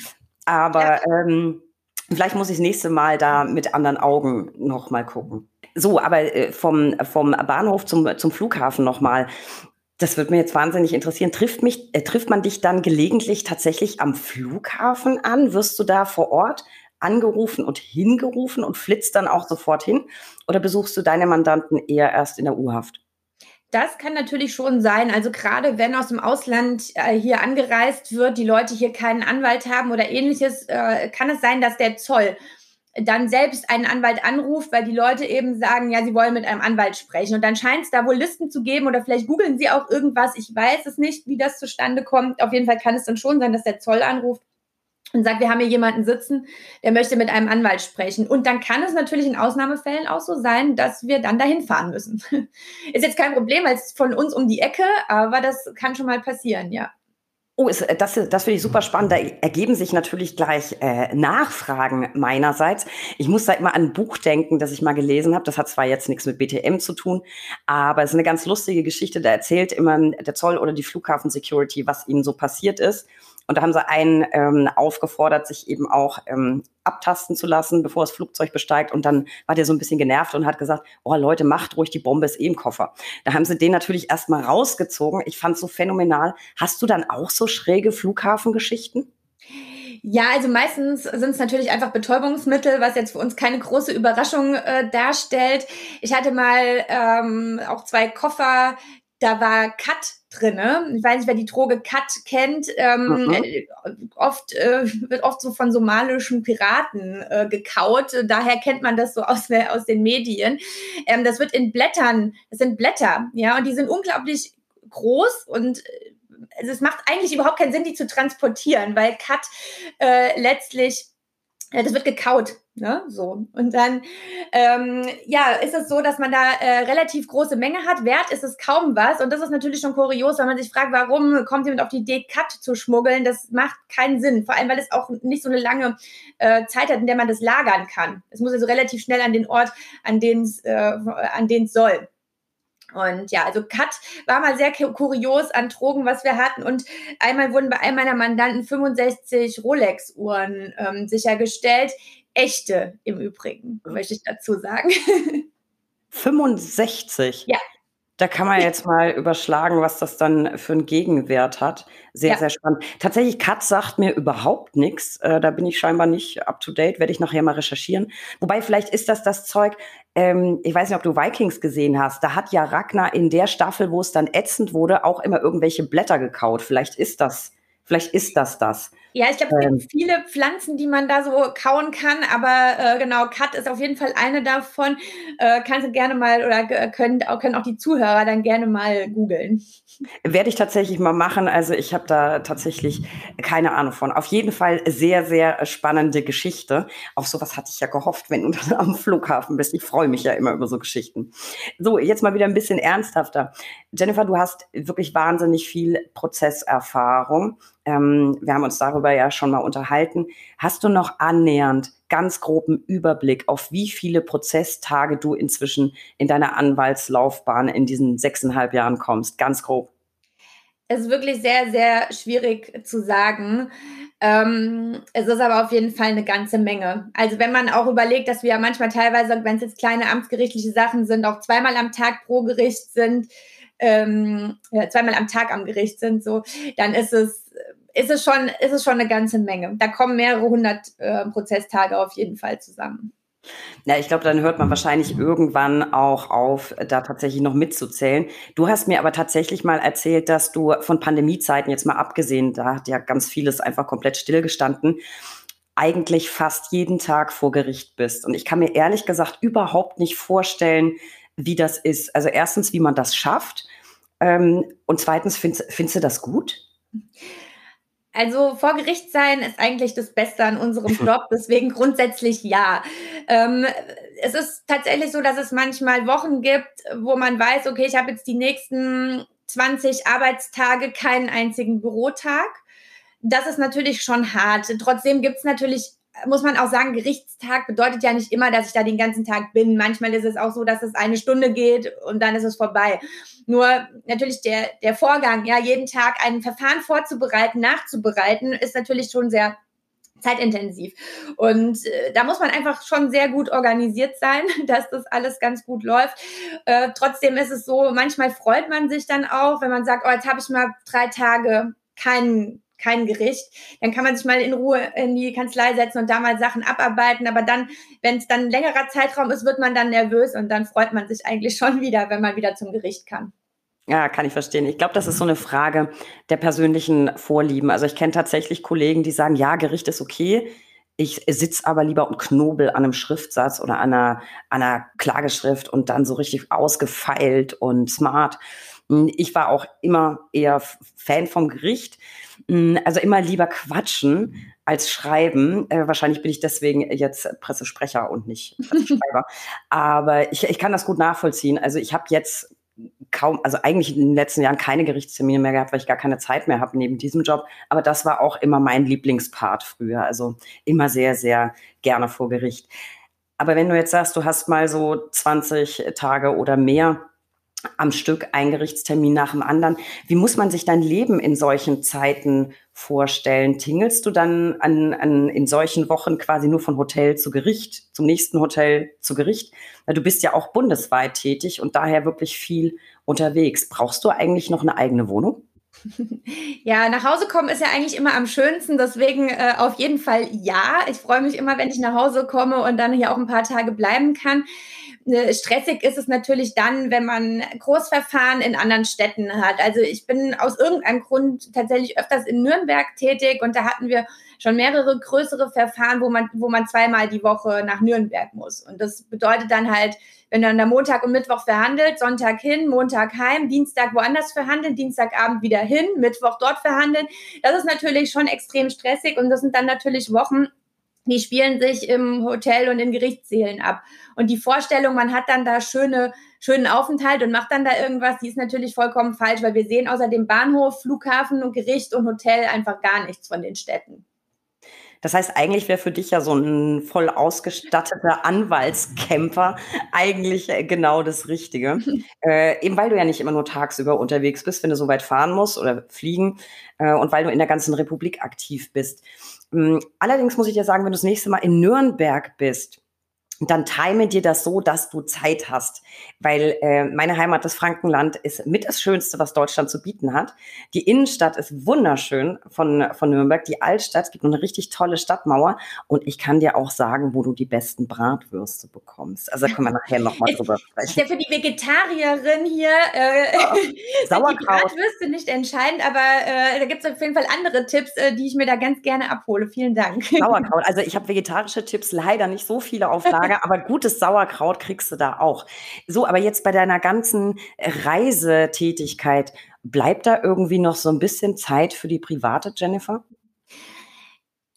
aber ja. ähm, vielleicht muss ich das nächste Mal da mit anderen Augen noch mal gucken. So, aber äh, vom, vom Bahnhof zum, zum Flughafen noch mal. Das würde mir jetzt wahnsinnig interessieren. Trifft mich, äh, trifft man dich dann gelegentlich tatsächlich am Flughafen an? Wirst du da vor Ort angerufen und hingerufen und flitzt dann auch sofort hin? Oder besuchst du deine Mandanten eher erst in der U-Haft? Das kann natürlich schon sein. Also gerade wenn aus dem Ausland äh, hier angereist wird, die Leute hier keinen Anwalt haben oder ähnliches, äh, kann es sein, dass der Zoll dann selbst einen Anwalt anruft, weil die Leute eben sagen, ja, sie wollen mit einem Anwalt sprechen. Und dann scheint es da wohl Listen zu geben oder vielleicht googeln sie auch irgendwas. Ich weiß es nicht, wie das zustande kommt. Auf jeden Fall kann es dann schon sein, dass der Zoll anruft und sagt, wir haben hier jemanden sitzen, der möchte mit einem Anwalt sprechen. Und dann kann es natürlich in Ausnahmefällen auch so sein, dass wir dann dahin fahren müssen. Ist jetzt kein Problem, weil es von uns um die Ecke, aber das kann schon mal passieren, ja. Oh, ist, das, das finde ich super spannend. Da ergeben sich natürlich gleich äh, Nachfragen meinerseits. Ich muss da immer an ein Buch denken, das ich mal gelesen habe. Das hat zwar jetzt nichts mit BTM zu tun, aber es ist eine ganz lustige Geschichte. Da erzählt immer der Zoll oder die Flughafen Security, was ihnen so passiert ist. Und da haben sie einen ähm, aufgefordert, sich eben auch ähm, abtasten zu lassen, bevor das Flugzeug besteigt. Und dann war der so ein bisschen genervt und hat gesagt, oh Leute, macht ruhig, die Bombe ist eh im Koffer. Da haben sie den natürlich erstmal rausgezogen. Ich fand es so phänomenal. Hast du dann auch so schräge Flughafengeschichten? Ja, also meistens sind es natürlich einfach Betäubungsmittel, was jetzt für uns keine große Überraschung äh, darstellt. Ich hatte mal ähm, auch zwei Koffer, da war Cut drinne. Ich weiß nicht, wer die Droge Cut kennt. Ähm, mhm. Äh, oft äh, wird oft so von somalischen Piraten äh, gekaut. Daher kennt man das so aus, aus den Medien. Ähm, das wird in Blättern, das sind Blätter, ja, und die sind unglaublich groß und also es macht eigentlich überhaupt keinen Sinn, die zu transportieren, weil Cut äh, letztlich das wird gekaut, ne? So. Und dann, ähm, ja, ist es so, dass man da äh, relativ große Menge hat. Wert ist es kaum was. Und das ist natürlich schon kurios, weil man sich fragt, warum kommt jemand auf die Idee, Cut zu schmuggeln? Das macht keinen Sinn. Vor allem, weil es auch nicht so eine lange äh, Zeit hat, in der man das lagern kann. Es muss also relativ schnell an den Ort, an den äh, an den soll. Und ja, also Cut war mal sehr kurios an Drogen, was wir hatten. Und einmal wurden bei einem meiner Mandanten 65 Rolex-Uhren ähm, sichergestellt. Echte im Übrigen, möchte ich dazu sagen. 65? Ja. Da kann man jetzt mal überschlagen, was das dann für einen Gegenwert hat. Sehr, ja. sehr spannend. Tatsächlich, Kat sagt mir überhaupt nichts. Äh, da bin ich scheinbar nicht up to date, werde ich nachher mal recherchieren. Wobei, vielleicht ist das das Zeug, ähm, ich weiß nicht, ob du Vikings gesehen hast. Da hat ja Ragnar in der Staffel, wo es dann ätzend wurde, auch immer irgendwelche Blätter gekaut. Vielleicht ist das Vielleicht ist das das. Ja, ich glaube, es ähm, gibt viele Pflanzen, die man da so kauen kann, aber äh, genau, Kat ist auf jeden Fall eine davon. Äh, kannst du gerne mal oder können, können auch die Zuhörer dann gerne mal googeln. Werde ich tatsächlich mal machen. Also ich habe da tatsächlich keine Ahnung von. Auf jeden Fall sehr, sehr spannende Geschichte. Auf sowas hatte ich ja gehofft, wenn du dann am Flughafen bist. Ich freue mich ja immer über so Geschichten. So, jetzt mal wieder ein bisschen ernsthafter. Jennifer, du hast wirklich wahnsinnig viel Prozesserfahrung. Ähm, wir haben uns darüber ja schon mal unterhalten. Hast du noch annähernd ganz groben Überblick, auf wie viele Prozesstage du inzwischen in deiner Anwaltslaufbahn in diesen sechseinhalb Jahren kommst? Ganz grob. Es ist wirklich sehr, sehr schwierig zu sagen. Ähm, es ist aber auf jeden Fall eine ganze Menge. Also wenn man auch überlegt, dass wir ja manchmal teilweise, wenn es jetzt kleine amtsgerichtliche Sachen sind, auch zweimal am Tag pro Gericht sind, ähm, ja, zweimal am Tag am Gericht sind, so, dann ist es ist es schon, ist es schon eine ganze Menge. Da kommen mehrere hundert äh, Prozesstage auf jeden Fall zusammen. Ja, ich glaube, dann hört man wahrscheinlich irgendwann auch auf, da tatsächlich noch mitzuzählen. Du hast mir aber tatsächlich mal erzählt, dass du von Pandemiezeiten jetzt mal abgesehen, da hat ja ganz vieles einfach komplett stillgestanden, eigentlich fast jeden Tag vor Gericht bist. Und ich kann mir ehrlich gesagt überhaupt nicht vorstellen, wie das ist. Also erstens, wie man das schafft. Ähm, und zweitens, findest, findest du das gut? Also vor Gericht sein ist eigentlich das Beste an unserem Job, deswegen grundsätzlich ja. Ähm, es ist tatsächlich so, dass es manchmal Wochen gibt, wo man weiß, okay, ich habe jetzt die nächsten 20 Arbeitstage keinen einzigen Bürotag. Das ist natürlich schon hart. Trotzdem gibt es natürlich muss man auch sagen, Gerichtstag bedeutet ja nicht immer, dass ich da den ganzen Tag bin. Manchmal ist es auch so, dass es eine Stunde geht und dann ist es vorbei. Nur natürlich der, der Vorgang, ja, jeden Tag ein Verfahren vorzubereiten, nachzubereiten, ist natürlich schon sehr zeitintensiv. Und äh, da muss man einfach schon sehr gut organisiert sein, dass das alles ganz gut läuft. Äh, trotzdem ist es so, manchmal freut man sich dann auch, wenn man sagt, oh, jetzt habe ich mal drei Tage keinen kein Gericht. Dann kann man sich mal in Ruhe in die Kanzlei setzen und da mal Sachen abarbeiten. Aber dann, wenn es dann ein längerer Zeitraum ist, wird man dann nervös und dann freut man sich eigentlich schon wieder, wenn man wieder zum Gericht kann. Ja, kann ich verstehen. Ich glaube, das ist so eine Frage der persönlichen Vorlieben. Also ich kenne tatsächlich Kollegen, die sagen, ja, Gericht ist okay. Ich sitze aber lieber und knobel an einem Schriftsatz oder einer, an einer Klageschrift und dann so richtig ausgefeilt und smart. Hm, ich war auch immer eher Fan vom Gericht. Also immer lieber quatschen als schreiben. Äh, wahrscheinlich bin ich deswegen jetzt Pressesprecher und nicht Schreiber. Aber ich, ich kann das gut nachvollziehen. Also ich habe jetzt kaum, also eigentlich in den letzten Jahren keine Gerichtstermine mehr gehabt, weil ich gar keine Zeit mehr habe neben diesem Job. Aber das war auch immer mein Lieblingspart früher. Also immer sehr, sehr gerne vor Gericht. Aber wenn du jetzt sagst, du hast mal so 20 Tage oder mehr am Stück ein Gerichtstermin nach dem anderen. Wie muss man sich dein Leben in solchen Zeiten vorstellen? Tingelst du dann an, an, in solchen Wochen quasi nur von Hotel zu Gericht, zum nächsten Hotel zu Gericht? Du bist ja auch bundesweit tätig und daher wirklich viel unterwegs. Brauchst du eigentlich noch eine eigene Wohnung? Ja, nach Hause kommen ist ja eigentlich immer am schönsten, deswegen äh, auf jeden Fall ja. Ich freue mich immer, wenn ich nach Hause komme und dann hier auch ein paar Tage bleiben kann. Äh, stressig ist es natürlich dann, wenn man Großverfahren in anderen Städten hat. Also ich bin aus irgendeinem Grund tatsächlich öfters in Nürnberg tätig und da hatten wir schon mehrere größere Verfahren, wo man, wo man zweimal die Woche nach Nürnberg muss. Und das bedeutet dann halt, wenn dann am Montag und Mittwoch verhandelt, Sonntag hin, Montag heim, Dienstag woanders verhandeln, Dienstagabend wieder hin, Mittwoch dort verhandeln. Das ist natürlich schon extrem stressig und das sind dann natürlich Wochen, die spielen sich im Hotel und in Gerichtssälen ab. Und die Vorstellung, man hat dann da schöne, schönen Aufenthalt und macht dann da irgendwas, die ist natürlich vollkommen falsch, weil wir sehen außer dem Bahnhof, Flughafen und Gericht und Hotel einfach gar nichts von den Städten. Das heißt, eigentlich wäre für dich ja so ein voll ausgestatteter Anwaltscamper eigentlich äh, genau das Richtige. äh, eben weil du ja nicht immer nur tagsüber unterwegs bist, wenn du so weit fahren musst oder fliegen äh, und weil du in der ganzen Republik aktiv bist. Ähm, allerdings muss ich dir sagen, wenn du das nächste Mal in Nürnberg bist, dann time dir das so, dass du Zeit hast. Weil äh, meine Heimat, das Frankenland, ist mit das Schönste, was Deutschland zu bieten hat. Die Innenstadt ist wunderschön von, von Nürnberg. Die Altstadt, es gibt eine richtig tolle Stadtmauer. Und ich kann dir auch sagen, wo du die besten Bratwürste bekommst. Also da können wir nachher nochmal drüber sprechen. Ist ja für die Vegetarierin hier äh, oh, Sauerkraut. die Bratwürste nicht entscheidend, aber äh, da gibt es auf jeden Fall andere Tipps, äh, die ich mir da ganz gerne abhole. Vielen Dank. Sauerkraut. Also ich habe vegetarische Tipps leider nicht so viele auf Lager, aber gutes Sauerkraut kriegst du da auch. So, aber jetzt bei deiner ganzen Reisetätigkeit, bleibt da irgendwie noch so ein bisschen Zeit für die private, Jennifer?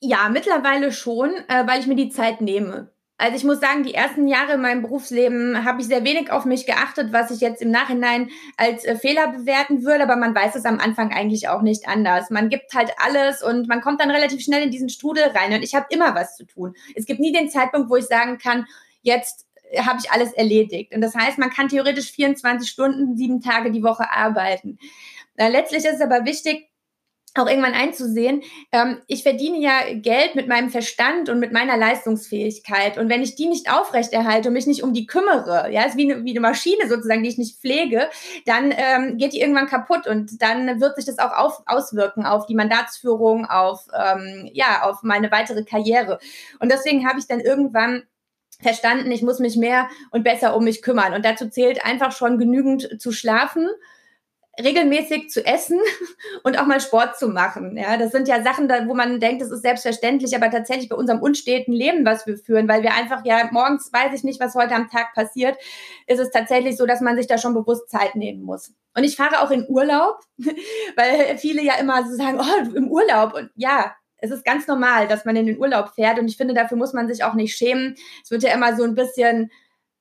Ja, mittlerweile schon, äh, weil ich mir die Zeit nehme. Also ich muss sagen, die ersten Jahre in meinem Berufsleben habe ich sehr wenig auf mich geachtet, was ich jetzt im Nachhinein als äh, Fehler bewerten würde, aber man weiß es am Anfang eigentlich auch nicht anders. Man gibt halt alles und man kommt dann relativ schnell in diesen Strudel rein und ich habe immer was zu tun. Es gibt nie den Zeitpunkt, wo ich sagen kann, jetzt habe ich alles erledigt. Und das heißt, man kann theoretisch 24 Stunden, sieben Tage die Woche arbeiten. Äh, letztlich ist es aber wichtig, auch irgendwann einzusehen, ähm, ich verdiene ja Geld mit meinem Verstand und mit meiner Leistungsfähigkeit. Und wenn ich die nicht aufrechterhalte und mich nicht um die kümmere, ja, ist wie eine, wie eine Maschine sozusagen, die ich nicht pflege, dann ähm, geht die irgendwann kaputt und dann wird sich das auch auf, auswirken auf die Mandatsführung, auf, ähm, ja, auf meine weitere Karriere. Und deswegen habe ich dann irgendwann verstanden, ich muss mich mehr und besser um mich kümmern. Und dazu zählt einfach schon genügend zu schlafen regelmäßig zu essen und auch mal Sport zu machen. Ja, das sind ja Sachen, wo man denkt, das ist selbstverständlich, aber tatsächlich bei unserem unsteten Leben, was wir führen, weil wir einfach ja morgens weiß ich nicht, was heute am Tag passiert, ist es tatsächlich so, dass man sich da schon bewusst Zeit nehmen muss. Und ich fahre auch in Urlaub, weil viele ja immer so sagen, oh, im Urlaub und ja, es ist ganz normal, dass man in den Urlaub fährt und ich finde, dafür muss man sich auch nicht schämen. Es wird ja immer so ein bisschen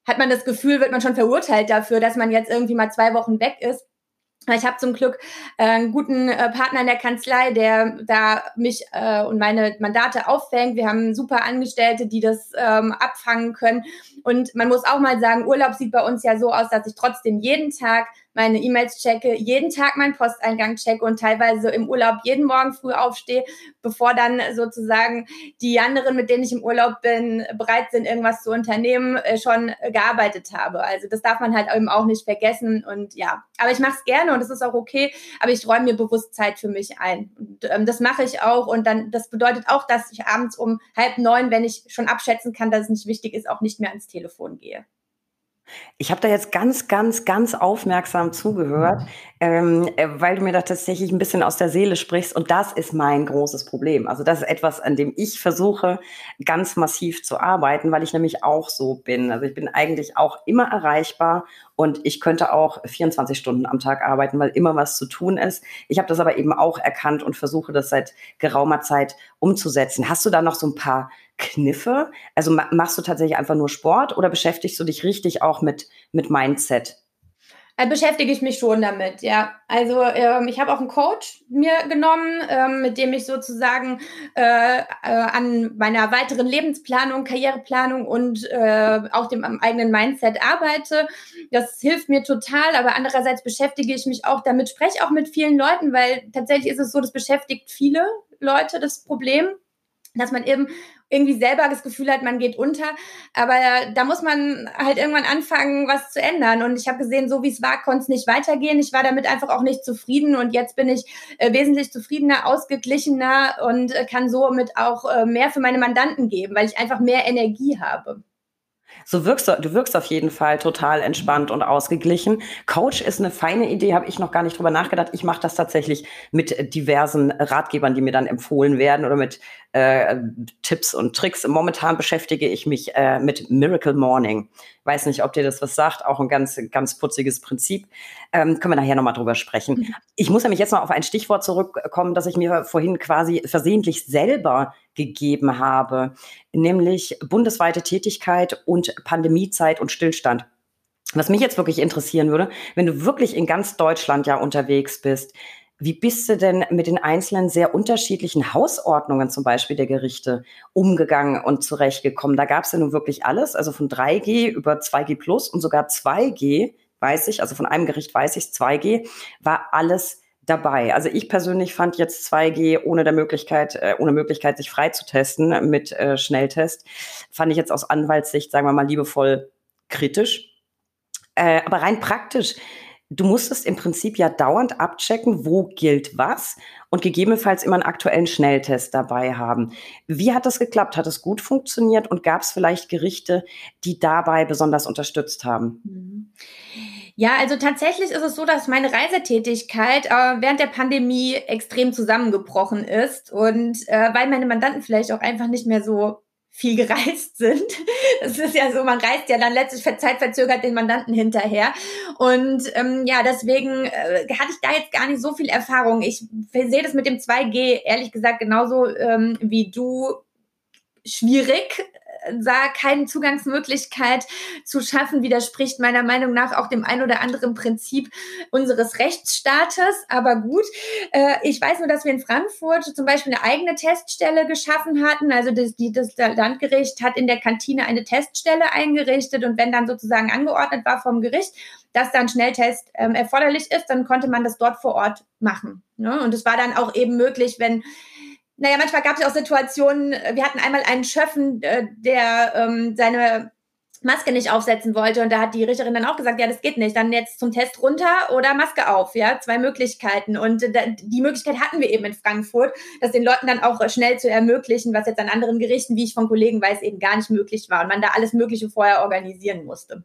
hat man das Gefühl, wird man schon verurteilt dafür, dass man jetzt irgendwie mal zwei Wochen weg ist. Ich habe zum Glück äh, einen guten äh, Partner in der Kanzlei, der da mich äh, und meine Mandate auffängt. Wir haben super Angestellte, die das ähm, abfangen können. Und man muss auch mal sagen, Urlaub sieht bei uns ja so aus, dass ich trotzdem jeden Tag meine E-Mails checke, jeden Tag meinen Posteingang checke und teilweise im Urlaub jeden Morgen früh aufstehe, bevor dann sozusagen die anderen, mit denen ich im Urlaub bin, bereit sind, irgendwas zu unternehmen, äh, schon gearbeitet habe. Also das darf man halt eben auch nicht vergessen. Und ja, aber ich mache es gerne und es ist auch okay, aber ich räume mir bewusst Zeit für mich ein. Und ähm, das mache ich auch. Und dann, das bedeutet auch, dass ich abends um halb neun, wenn ich schon abschätzen kann, dass es nicht wichtig ist, auch nicht mehr ans Telefon gehe. Ich habe da jetzt ganz, ganz, ganz aufmerksam zugehört, ähm, äh, weil du mir da tatsächlich ein bisschen aus der Seele sprichst. Und das ist mein großes Problem. Also das ist etwas, an dem ich versuche, ganz massiv zu arbeiten, weil ich nämlich auch so bin. Also ich bin eigentlich auch immer erreichbar und ich könnte auch 24 Stunden am Tag arbeiten, weil immer was zu tun ist. Ich habe das aber eben auch erkannt und versuche das seit geraumer Zeit umzusetzen. Hast du da noch so ein paar Kniffe? Also machst du tatsächlich einfach nur Sport oder beschäftigst du dich richtig auch mit, mit Mindset? Äh, beschäftige ich mich schon damit, ja. Also ähm, ich habe auch einen Coach mir genommen, ähm, mit dem ich sozusagen äh, äh, an meiner weiteren Lebensplanung, Karriereplanung und äh, auch dem eigenen Mindset arbeite. Das hilft mir total, aber andererseits beschäftige ich mich auch damit, spreche auch mit vielen Leuten, weil tatsächlich ist es so, das beschäftigt viele Leute, das Problem dass man eben irgendwie selber das Gefühl hat, man geht unter. Aber da muss man halt irgendwann anfangen, was zu ändern. Und ich habe gesehen, so wie es war, konnte es nicht weitergehen. Ich war damit einfach auch nicht zufrieden. Und jetzt bin ich äh, wesentlich zufriedener, ausgeglichener und äh, kann somit auch äh, mehr für meine Mandanten geben, weil ich einfach mehr Energie habe. So wirkst du, du wirkst auf jeden Fall total entspannt und ausgeglichen. Coach ist eine feine Idee, habe ich noch gar nicht drüber nachgedacht. Ich mache das tatsächlich mit diversen Ratgebern, die mir dann empfohlen werden oder mit äh, Tipps und Tricks. Momentan beschäftige ich mich äh, mit Miracle Morning. Weiß nicht, ob dir das was sagt. Auch ein ganz, ganz putziges Prinzip. Ähm, können wir nachher nochmal drüber sprechen. Mhm. Ich muss nämlich jetzt noch auf ein Stichwort zurückkommen, das ich mir vorhin quasi versehentlich selber gegeben habe, nämlich bundesweite Tätigkeit und Pandemiezeit und Stillstand. Was mich jetzt wirklich interessieren würde, wenn du wirklich in ganz Deutschland ja unterwegs bist, wie bist du denn mit den einzelnen sehr unterschiedlichen Hausordnungen zum Beispiel der Gerichte umgegangen und zurechtgekommen? Da gab es ja nun wirklich alles, also von 3G über 2G plus und sogar 2G, weiß ich, also von einem Gericht weiß ich, 2G, war alles dabei. Also ich persönlich fand jetzt 2G ohne der Möglichkeit, äh, ohne Möglichkeit, sich frei zu testen mit äh, Schnelltest, fand ich jetzt aus Anwaltssicht, sagen wir mal, liebevoll kritisch. Äh, aber rein praktisch, du musstest im Prinzip ja dauernd abchecken, wo gilt was und gegebenenfalls immer einen aktuellen Schnelltest dabei haben. Wie hat das geklappt? Hat es gut funktioniert und gab es vielleicht Gerichte, die dabei besonders unterstützt haben? Mhm. Ja, also tatsächlich ist es so, dass meine Reisetätigkeit äh, während der Pandemie extrem zusammengebrochen ist und äh, weil meine Mandanten vielleicht auch einfach nicht mehr so viel gereist sind. Das ist ja so, man reist ja dann letztlich zeitverzögert den Mandanten hinterher. Und ähm, ja, deswegen äh, hatte ich da jetzt gar nicht so viel Erfahrung. Ich sehe das mit dem 2G ehrlich gesagt genauso ähm, wie du schwierig da keine Zugangsmöglichkeit zu schaffen, widerspricht meiner Meinung nach auch dem ein oder anderen Prinzip unseres Rechtsstaates. Aber gut, äh, ich weiß nur, dass wir in Frankfurt zum Beispiel eine eigene Teststelle geschaffen hatten. Also das, das Landgericht hat in der Kantine eine Teststelle eingerichtet und wenn dann sozusagen angeordnet war vom Gericht, dass dann Schnelltest ähm, erforderlich ist, dann konnte man das dort vor Ort machen. Ne? Und es war dann auch eben möglich, wenn naja, manchmal gab es auch Situationen, äh, wir hatten einmal einen Schöffen, äh, der ähm, seine Maske nicht aufsetzen wollte und da hat die Richterin dann auch gesagt, ja, das geht nicht, dann jetzt zum Test runter oder Maske auf, ja, zwei Möglichkeiten und äh, die Möglichkeit hatten wir eben in Frankfurt, das den Leuten dann auch schnell zu ermöglichen, was jetzt an anderen Gerichten, wie ich von Kollegen weiß, eben gar nicht möglich war und man da alles Mögliche vorher organisieren musste.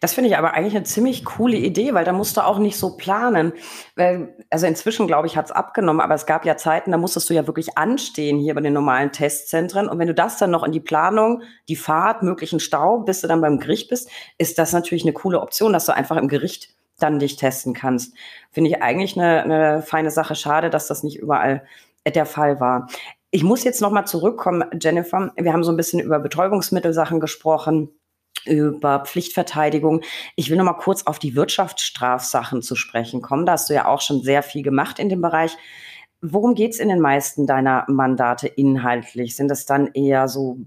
Das finde ich aber eigentlich eine ziemlich coole Idee, weil da musst du auch nicht so planen. Weil, also inzwischen, glaube ich, hat es abgenommen, aber es gab ja Zeiten, da musstest du ja wirklich anstehen hier bei den normalen Testzentren. Und wenn du das dann noch in die Planung, die Fahrt, möglichen Stau, bis du dann beim Gericht bist, ist das natürlich eine coole Option, dass du einfach im Gericht dann dich testen kannst. Finde ich eigentlich eine, eine feine Sache. Schade, dass das nicht überall der Fall war. Ich muss jetzt noch mal zurückkommen, Jennifer. Wir haben so ein bisschen über Betäubungsmittelsachen gesprochen über Pflichtverteidigung. Ich will noch mal kurz auf die Wirtschaftsstrafsachen zu sprechen kommen. Da hast du ja auch schon sehr viel gemacht in dem Bereich. Worum geht es in den meisten deiner Mandate inhaltlich? Sind das dann eher so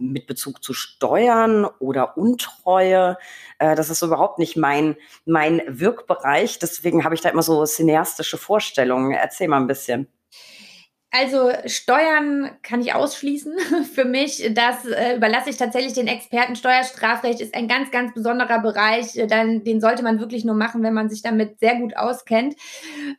mit Bezug zu Steuern oder Untreue? Äh, das ist überhaupt nicht mein, mein Wirkbereich. Deswegen habe ich da immer so cineastische Vorstellungen. Erzähl mal ein bisschen. Also Steuern kann ich ausschließen für mich. Das äh, überlasse ich tatsächlich den Experten. Steuerstrafrecht ist ein ganz, ganz besonderer Bereich. Äh, dann, den sollte man wirklich nur machen, wenn man sich damit sehr gut auskennt.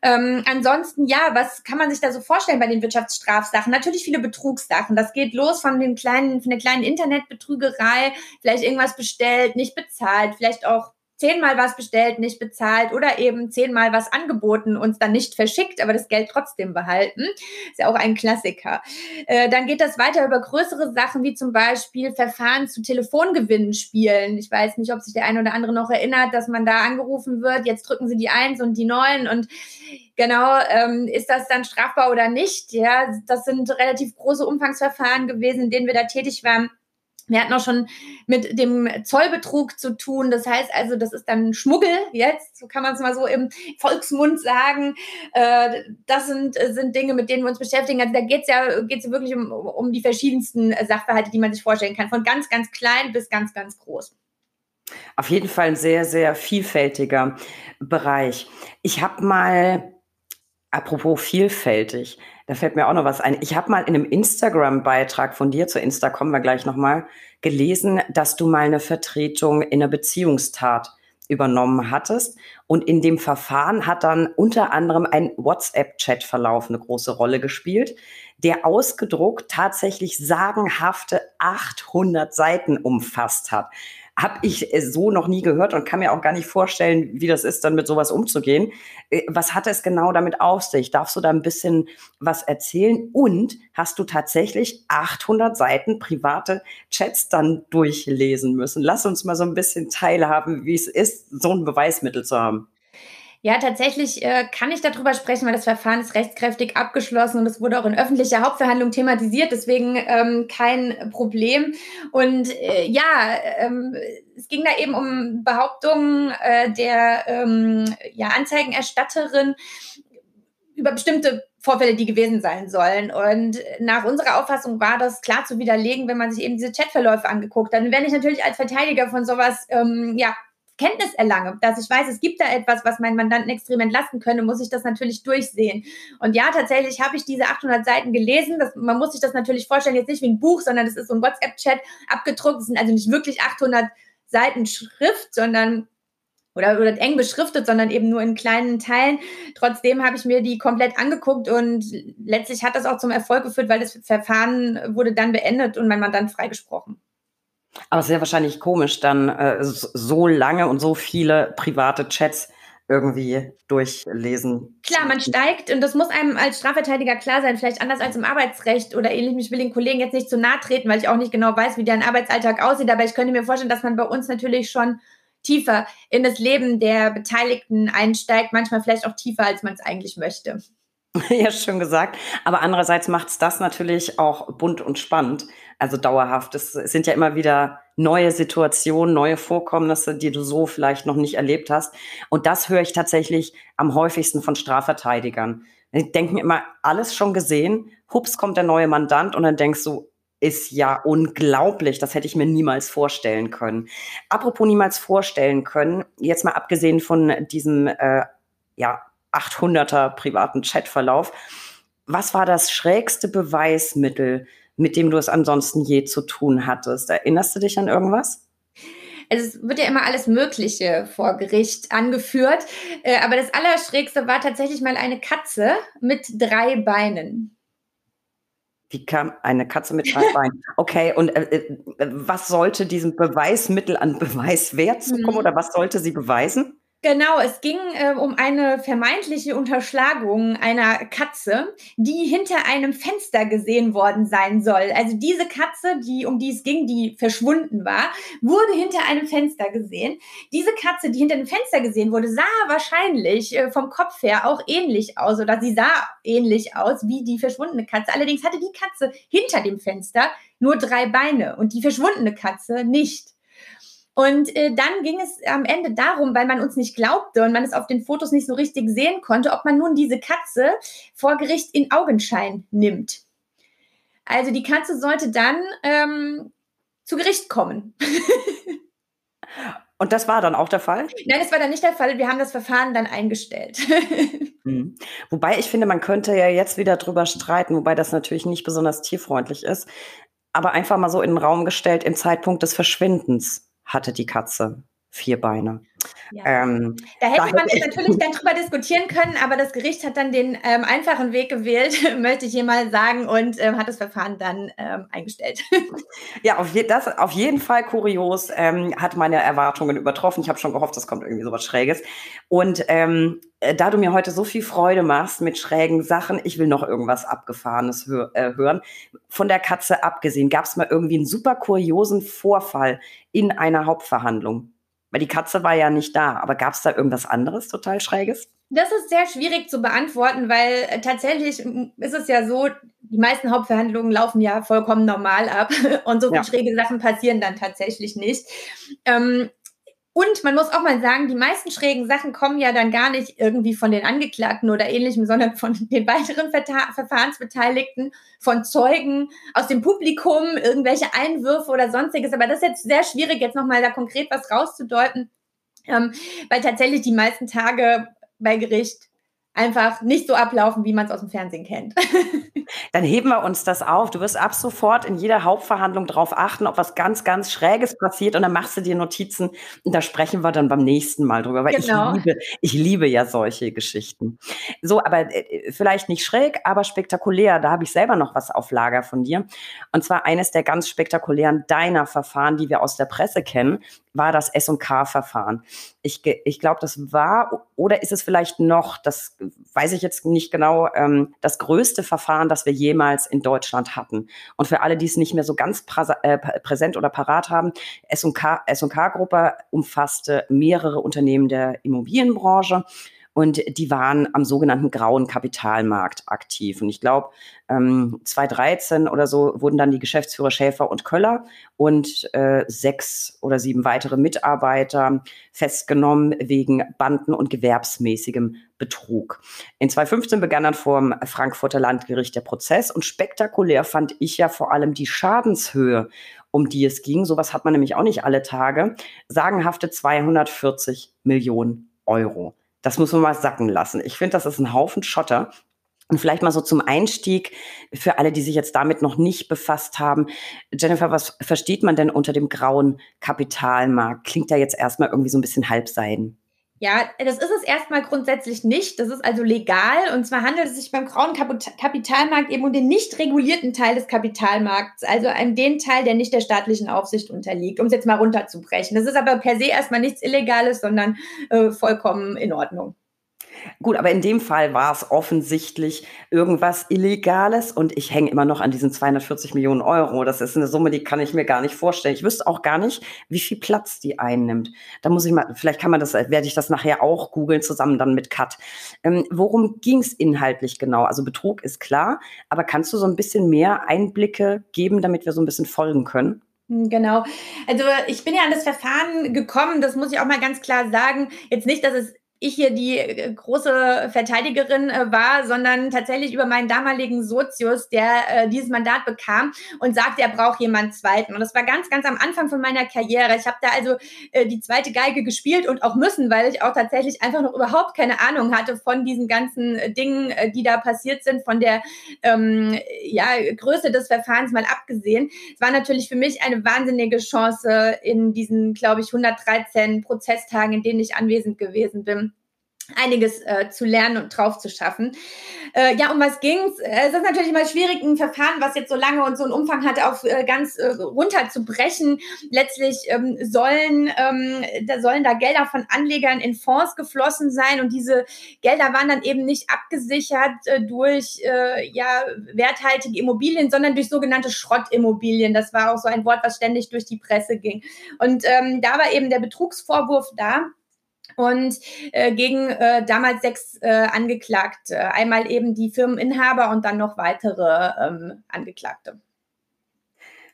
Ähm, ansonsten, ja, was kann man sich da so vorstellen bei den Wirtschaftsstrafsachen? Natürlich viele Betrugssachen. Das geht los von den kleinen, von der kleinen Internetbetrügerei, vielleicht irgendwas bestellt, nicht bezahlt, vielleicht auch zehnmal was bestellt, nicht bezahlt oder eben zehnmal was angeboten, uns dann nicht verschickt, aber das Geld trotzdem behalten. Ist ja auch ein Klassiker. Äh, dann geht das weiter über größere Sachen, wie zum Beispiel Verfahren zu Telefongewinnspielen. Ich weiß nicht, ob sich der eine oder andere noch erinnert, dass man da angerufen wird, jetzt drücken Sie die Eins und die Neun und genau, ähm, ist das dann strafbar oder nicht? Ja, das sind relativ große Umfangsverfahren gewesen, in denen wir da tätig waren. Wir hatten auch schon mit dem Zollbetrug zu tun. Das heißt also, das ist dann Schmuggel jetzt, so kann man es mal so im Volksmund sagen. Äh, das sind, sind Dinge, mit denen wir uns beschäftigen. Also da geht es ja, geht's wirklich um, um die verschiedensten Sachverhalte, die man sich vorstellen kann. Von ganz, ganz klein bis ganz, ganz groß. Auf jeden Fall ein sehr, sehr vielfältiger Bereich. Ich habe mal, apropos vielfältig, da fällt mir auch noch was ein. Ich habe mal in einem Instagram-Beitrag von dir, zu Insta kommen wir gleich nochmal, gelesen, dass du mal eine Vertretung in einer Beziehungstat übernommen hattest. Und in dem Verfahren hat dann unter anderem ein WhatsApp-Chat-Verlauf eine große Rolle gespielt, der ausgedruckt tatsächlich sagenhafte 800 Seiten umfasst hat habe ich äh, so noch nie gehört und kann mir auch gar nicht vorstellen, wie das ist, dann mit sowas umzugehen. Äh, was hat es genau damit auf sich? Darfst du da ein bisschen was erzählen? Und hast du tatsächlich 800 Seiten private Chats dann durchlesen müssen? Lass uns mal so ein bisschen teilhaben, wie es ist, so ein Beweismittel zu haben. Ja, tatsächlich äh, kann ich darüber sprechen, weil das Verfahren ist rechtskräftig abgeschlossen und es wurde auch in öffentlicher Hauptverhandlung thematisiert, deswegen ähm, kein Problem. Und äh, ja, ähm, es ging da eben um Behauptungen äh, der ähm, ja, Anzeigenerstatterin über bestimmte Vorfälle, die gewesen sein sollen. Und nach unserer Auffassung war das klar zu widerlegen, wenn man sich eben diese Chatverläufe angeguckt hat. Dann wenn ich natürlich als Verteidiger von sowas ähm, ja Kenntnis erlange, dass ich weiß, es gibt da etwas, was meinen Mandanten extrem entlasten könnte, muss ich das natürlich durchsehen. Und ja, tatsächlich habe ich diese 800 Seiten gelesen. Das, man muss sich das natürlich vorstellen, jetzt nicht wie ein Buch, sondern es ist so ein WhatsApp-Chat abgedruckt. Es sind also nicht wirklich 800 Seiten Schrift, sondern oder, oder eng beschriftet, sondern eben nur in kleinen Teilen. Trotzdem habe ich mir die komplett angeguckt und letztlich hat das auch zum Erfolg geführt, weil das Verfahren wurde dann beendet und mein Mandant freigesprochen. Aber es ist ja wahrscheinlich komisch, dann äh, so lange und so viele private Chats irgendwie durchlesen. Klar, man steigt und das muss einem als Strafverteidiger klar sein, vielleicht anders als im Arbeitsrecht oder ähnlich. Ich will den Kollegen jetzt nicht zu nahe treten, weil ich auch nicht genau weiß, wie deren Arbeitsalltag aussieht, aber ich könnte mir vorstellen, dass man bei uns natürlich schon tiefer in das Leben der Beteiligten einsteigt, manchmal vielleicht auch tiefer, als man es eigentlich möchte. Ja, schön gesagt. Aber andererseits macht es das natürlich auch bunt und spannend, also dauerhaft. Es sind ja immer wieder neue Situationen, neue Vorkommnisse, die du so vielleicht noch nicht erlebt hast. Und das höre ich tatsächlich am häufigsten von Strafverteidigern. Die denken immer, alles schon gesehen, hups, kommt der neue Mandant und dann denkst du, ist ja unglaublich. Das hätte ich mir niemals vorstellen können. Apropos niemals vorstellen können, jetzt mal abgesehen von diesem äh, ja, 800er privaten Chatverlauf, was war das schrägste Beweismittel, mit dem du es ansonsten je zu tun hattest? Erinnerst du dich an irgendwas? es wird ja immer alles Mögliche vor Gericht angeführt. Äh, aber das Allerschrägste war tatsächlich mal eine Katze mit drei Beinen. Wie kam eine Katze mit drei Beinen? Okay, und äh, äh, was sollte diesem Beweismittel an Beweiswert zukommen mhm. oder was sollte sie beweisen? Genau, es ging äh, um eine vermeintliche Unterschlagung einer Katze, die hinter einem Fenster gesehen worden sein soll. Also diese Katze, die um die es ging, die verschwunden war, wurde hinter einem Fenster gesehen. Diese Katze, die hinter dem Fenster gesehen wurde, sah wahrscheinlich äh, vom Kopf her auch ähnlich aus oder sie sah ähnlich aus wie die verschwundene Katze. Allerdings hatte die Katze hinter dem Fenster nur drei Beine und die verschwundene Katze nicht. Und äh, dann ging es am Ende darum, weil man uns nicht glaubte und man es auf den Fotos nicht so richtig sehen konnte, ob man nun diese Katze vor Gericht in Augenschein nimmt. Also die Katze sollte dann ähm, zu Gericht kommen. Und das war dann auch der Fall? Nein, das war dann nicht der Fall. Wir haben das Verfahren dann eingestellt. mhm. Wobei ich finde, man könnte ja jetzt wieder drüber streiten, wobei das natürlich nicht besonders tierfreundlich ist, aber einfach mal so in den Raum gestellt, im Zeitpunkt des Verschwindens hatte die Katze vier Beine. Ja. Ähm, da hätte da man hätte natürlich dann drüber diskutieren können, aber das Gericht hat dann den ähm, einfachen Weg gewählt, möchte ich hier mal sagen, und ähm, hat das Verfahren dann ähm, eingestellt. Ja, auf, je, das, auf jeden Fall kurios, ähm, hat meine Erwartungen übertroffen. Ich habe schon gehofft, es kommt irgendwie so was Schräges. Und ähm, äh, da du mir heute so viel Freude machst mit schrägen Sachen, ich will noch irgendwas Abgefahrenes hör, äh, hören. Von der Katze abgesehen, gab es mal irgendwie einen super kuriosen Vorfall in einer Hauptverhandlung? Weil die Katze war ja nicht da, aber gab es da irgendwas anderes total Schräges? Das ist sehr schwierig zu beantworten, weil äh, tatsächlich ist es ja so, die meisten Hauptverhandlungen laufen ja vollkommen normal ab und so viele ja. schräge Sachen passieren dann tatsächlich nicht. Ähm, und man muss auch mal sagen, die meisten schrägen Sachen kommen ja dann gar nicht irgendwie von den Angeklagten oder ähnlichem, sondern von den weiteren Verta Verfahrensbeteiligten, von Zeugen, aus dem Publikum, irgendwelche Einwürfe oder sonstiges. Aber das ist jetzt sehr schwierig, jetzt nochmal da konkret was rauszudeuten, ähm, weil tatsächlich die meisten Tage bei Gericht einfach nicht so ablaufen, wie man es aus dem Fernsehen kennt. Dann heben wir uns das auf. Du wirst ab sofort in jeder Hauptverhandlung darauf achten, ob was ganz, ganz Schräges passiert und dann machst du dir Notizen und da sprechen wir dann beim nächsten Mal drüber, weil genau. ich, liebe, ich liebe ja solche Geschichten. So, aber äh, vielleicht nicht schräg, aber spektakulär. Da habe ich selber noch was auf Lager von dir. Und zwar eines der ganz spektakulären deiner Verfahren, die wir aus der Presse kennen, war das S&K-Verfahren. Ich, ich glaube, das war oder ist es vielleicht noch, das weiß ich jetzt nicht genau, ähm, das größte Verfahren, das wir jemals in Deutschland hatten. Und für alle, die es nicht mehr so ganz äh, präsent oder parat haben, S&K-Gruppe umfasste mehrere Unternehmen der Immobilienbranche und die waren am sogenannten grauen Kapitalmarkt aktiv. Und ich glaube, ähm, 2013 oder so wurden dann die Geschäftsführer Schäfer und Köller und äh, sechs oder sieben weitere Mitarbeiter festgenommen wegen Banden- und gewerbsmäßigem Betrug. In 2015 begann dann vor dem Frankfurter Landgericht der Prozess und spektakulär fand ich ja vor allem die Schadenshöhe um die es ging, sowas hat man nämlich auch nicht alle Tage, sagenhafte 240 Millionen Euro. Das muss man mal sacken lassen. Ich finde, das ist ein Haufen Schotter. Und vielleicht mal so zum Einstieg für alle, die sich jetzt damit noch nicht befasst haben. Jennifer, was versteht man denn unter dem grauen Kapitalmarkt? Klingt da jetzt erstmal irgendwie so ein bisschen halbseiden. Ja, das ist es erstmal grundsätzlich nicht. Das ist also legal. Und zwar handelt es sich beim grauen Kapitalmarkt eben um den nicht regulierten Teil des Kapitalmarkts, also um den Teil, der nicht der staatlichen Aufsicht unterliegt, um es jetzt mal runterzubrechen. Das ist aber per se erstmal nichts Illegales, sondern äh, vollkommen in Ordnung. Gut, aber in dem Fall war es offensichtlich irgendwas Illegales und ich hänge immer noch an diesen 240 Millionen Euro. Das ist eine Summe, die kann ich mir gar nicht vorstellen. Ich wüsste auch gar nicht, wie viel Platz die einnimmt. Da muss ich mal, vielleicht kann man das, werde ich das nachher auch googeln, zusammen dann mit Kat. Ähm, worum ging es inhaltlich genau? Also Betrug ist klar, aber kannst du so ein bisschen mehr Einblicke geben, damit wir so ein bisschen folgen können? Hm, genau. Also ich bin ja an das Verfahren gekommen, das muss ich auch mal ganz klar sagen. Jetzt nicht, dass es ich hier die äh, große Verteidigerin äh, war, sondern tatsächlich über meinen damaligen Sozius, der äh, dieses Mandat bekam und sagte, er braucht jemanden zweiten. Und das war ganz, ganz am Anfang von meiner Karriere. Ich habe da also äh, die zweite Geige gespielt und auch müssen, weil ich auch tatsächlich einfach noch überhaupt keine Ahnung hatte von diesen ganzen äh, Dingen, die da passiert sind, von der ähm, ja, Größe des Verfahrens mal abgesehen. Es war natürlich für mich eine wahnsinnige Chance in diesen, glaube ich, 113 Prozesstagen, in denen ich anwesend gewesen bin einiges äh, zu lernen und drauf zu schaffen. Äh, ja, um was ging's? Äh, es ist natürlich immer schwierig, ein Verfahren, was jetzt so lange und so einen Umfang hatte, auf äh, ganz äh, runter zu brechen. Letztlich ähm, sollen, ähm, da sollen da Gelder von Anlegern in Fonds geflossen sein und diese Gelder waren dann eben nicht abgesichert äh, durch ja, werthaltige Immobilien, sondern durch sogenannte Schrottimmobilien. Das war auch so ein Wort, was ständig durch die Presse ging. Und ähm, da war eben der Betrugsvorwurf da und äh, gegen äh, damals sechs äh, Angeklagte. Einmal eben die Firmeninhaber und dann noch weitere ähm, Angeklagte.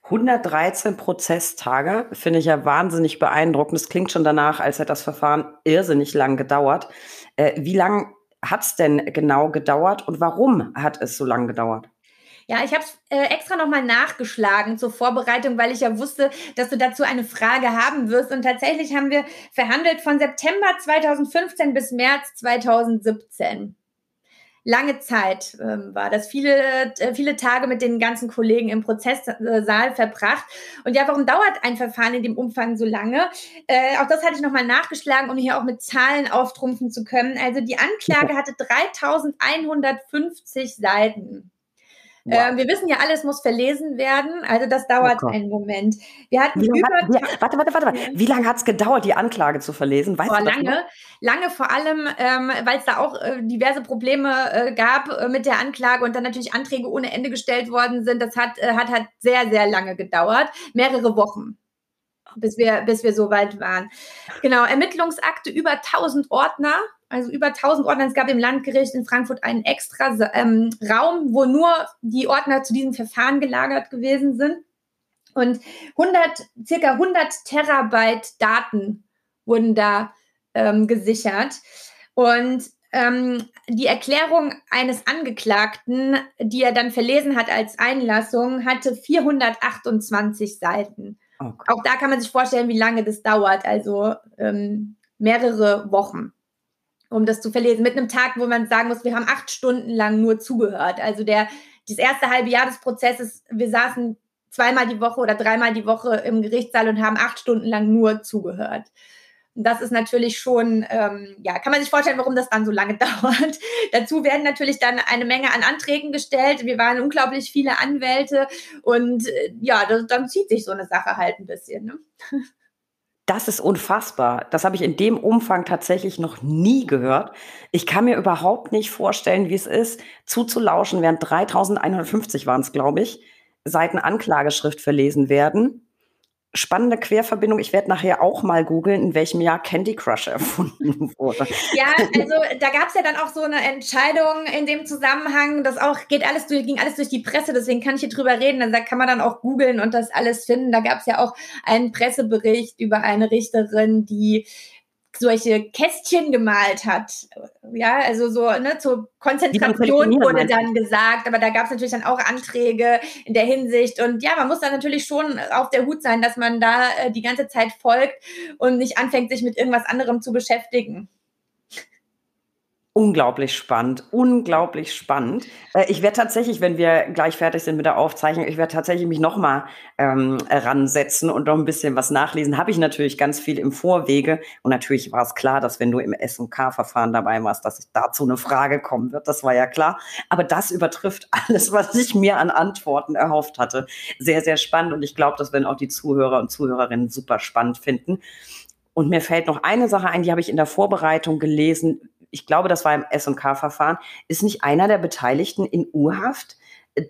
113 Prozesstage finde ich ja wahnsinnig beeindruckend. Es klingt schon danach, als hätte das Verfahren irrsinnig lang gedauert. Äh, wie lang hat es denn genau gedauert und warum hat es so lang gedauert? Ja, ich habe es äh, extra nochmal nachgeschlagen zur Vorbereitung, weil ich ja wusste, dass du dazu eine Frage haben wirst. Und tatsächlich haben wir verhandelt von September 2015 bis März 2017 lange Zeit ähm, war das. Viele, äh, viele Tage mit den ganzen Kollegen im Prozesssaal verbracht. Und ja, warum dauert ein Verfahren in dem Umfang so lange? Äh, auch das hatte ich nochmal nachgeschlagen, um hier auch mit Zahlen auftrumpfen zu können. Also die Anklage hatte 3150 Seiten. Wow. Ähm, wir wissen ja, alles muss verlesen werden, also das dauert oh einen Moment. Wir hatten wie über hat, wie, warte, warte, warte, warte. Wie lange hat es gedauert, die Anklage zu verlesen? Weißt oh, lange, lange vor allem, ähm, weil es da auch äh, diverse Probleme äh, gab äh, mit der Anklage und dann natürlich Anträge ohne Ende gestellt worden sind. Das hat, äh, hat halt sehr, sehr lange gedauert, mehrere Wochen bis wir, bis wir so weit waren. Genau, Ermittlungsakte über 1000 Ordner, also über 1000 Ordner. Es gab im Landgericht in Frankfurt einen extra ähm, Raum, wo nur die Ordner zu diesem Verfahren gelagert gewesen sind. Und 100, circa 100 Terabyte Daten wurden da ähm, gesichert. Und ähm, die Erklärung eines Angeklagten, die er dann verlesen hat als Einlassung, hatte 428 Seiten. Okay. Auch da kann man sich vorstellen, wie lange das dauert. Also ähm, mehrere Wochen um das zu verlesen. Mit einem Tag, wo man sagen muss, wir haben acht Stunden lang nur zugehört. Also der, das erste halbe Jahr des Prozesses, wir saßen zweimal die Woche oder dreimal die Woche im Gerichtssaal und haben acht Stunden lang nur zugehört. Und das ist natürlich schon, ähm, ja, kann man sich vorstellen, warum das dann so lange dauert. Dazu werden natürlich dann eine Menge an Anträgen gestellt. Wir waren unglaublich viele Anwälte und äh, ja, das, dann zieht sich so eine Sache halt ein bisschen. Ne? Das ist unfassbar. Das habe ich in dem Umfang tatsächlich noch nie gehört. Ich kann mir überhaupt nicht vorstellen, wie es ist, zuzulauschen, während 3150 waren es, glaube ich, Seiten Anklageschrift verlesen werden spannende Querverbindung. Ich werde nachher auch mal googeln, in welchem Jahr Candy Crush erfunden wurde. Ja, also da gab es ja dann auch so eine Entscheidung in dem Zusammenhang, das auch geht alles durch, ging alles durch die Presse, deswegen kann ich hier drüber reden. Da kann man dann auch googeln und das alles finden. Da gab es ja auch einen Pressebericht über eine Richterin, die solche Kästchen gemalt hat. ja, also so ne, zur Konzentration wurde dann gesagt, aber da gab es natürlich dann auch Anträge in der Hinsicht und ja, man muss dann natürlich schon auf der Hut sein, dass man da äh, die ganze Zeit folgt und nicht anfängt, sich mit irgendwas anderem zu beschäftigen. Unglaublich spannend, unglaublich spannend. Äh, ich werde tatsächlich, wenn wir gleich fertig sind mit der Aufzeichnung, ich werde tatsächlich mich nochmal ähm, ransetzen und noch ein bisschen was nachlesen. Habe ich natürlich ganz viel im Vorwege. Und natürlich war es klar, dass wenn du im S&K-Verfahren dabei warst, dass dazu eine Frage kommen wird. Das war ja klar. Aber das übertrifft alles, was ich mir an Antworten erhofft hatte. Sehr, sehr spannend. Und ich glaube, das werden auch die Zuhörer und Zuhörerinnen super spannend finden. Und mir fällt noch eine Sache ein, die habe ich in der Vorbereitung gelesen ich glaube, das war im S&K-Verfahren, ist nicht einer der Beteiligten in Urhaft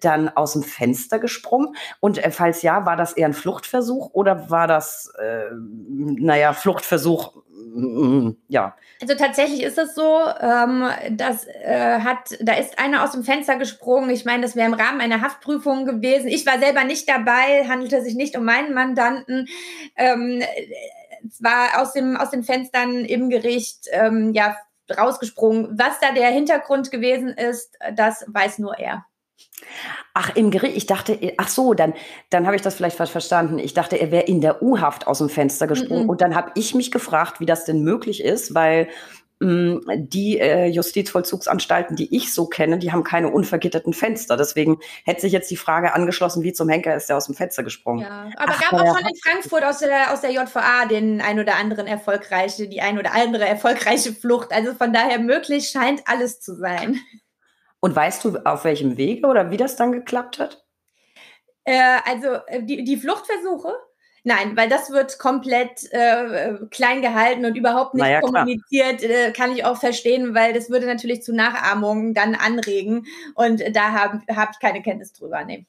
dann aus dem Fenster gesprungen? Und äh, falls ja, war das eher ein Fluchtversuch oder war das, äh, naja, Fluchtversuch, mm, ja. Also tatsächlich ist es so, ähm, das äh, hat, da ist einer aus dem Fenster gesprungen. Ich meine, das wäre im Rahmen einer Haftprüfung gewesen. Ich war selber nicht dabei, handelte sich nicht um meinen Mandanten. Ähm, es war aus dem aus den Fenstern im Gericht ähm, ja rausgesprungen. Was da der Hintergrund gewesen ist, das weiß nur er. Ach, im Gericht, ich dachte, ach so, dann, dann habe ich das vielleicht falsch verstanden. Ich dachte, er wäre in der U-Haft aus dem Fenster gesprungen. Mm -mm. Und dann habe ich mich gefragt, wie das denn möglich ist, weil die äh, Justizvollzugsanstalten, die ich so kenne, die haben keine unvergitterten Fenster. Deswegen hätte sich jetzt die Frage angeschlossen, wie zum Henker ist der aus dem Fenster gesprungen. Ja, aber Ach, gab auch schon in Frankfurt aus der, aus der JVA den ein oder anderen erfolgreiche, die ein oder andere erfolgreiche Flucht. Also von daher möglich scheint alles zu sein. Und weißt du, auf welchem Wege oder wie das dann geklappt hat? Äh, also äh, die, die Fluchtversuche? Nein, weil das wird komplett äh, klein gehalten und überhaupt nicht ja, kommuniziert, äh, kann ich auch verstehen, weil das würde natürlich zu Nachahmungen dann anregen und da habe hab ich keine Kenntnis drüber. Nee.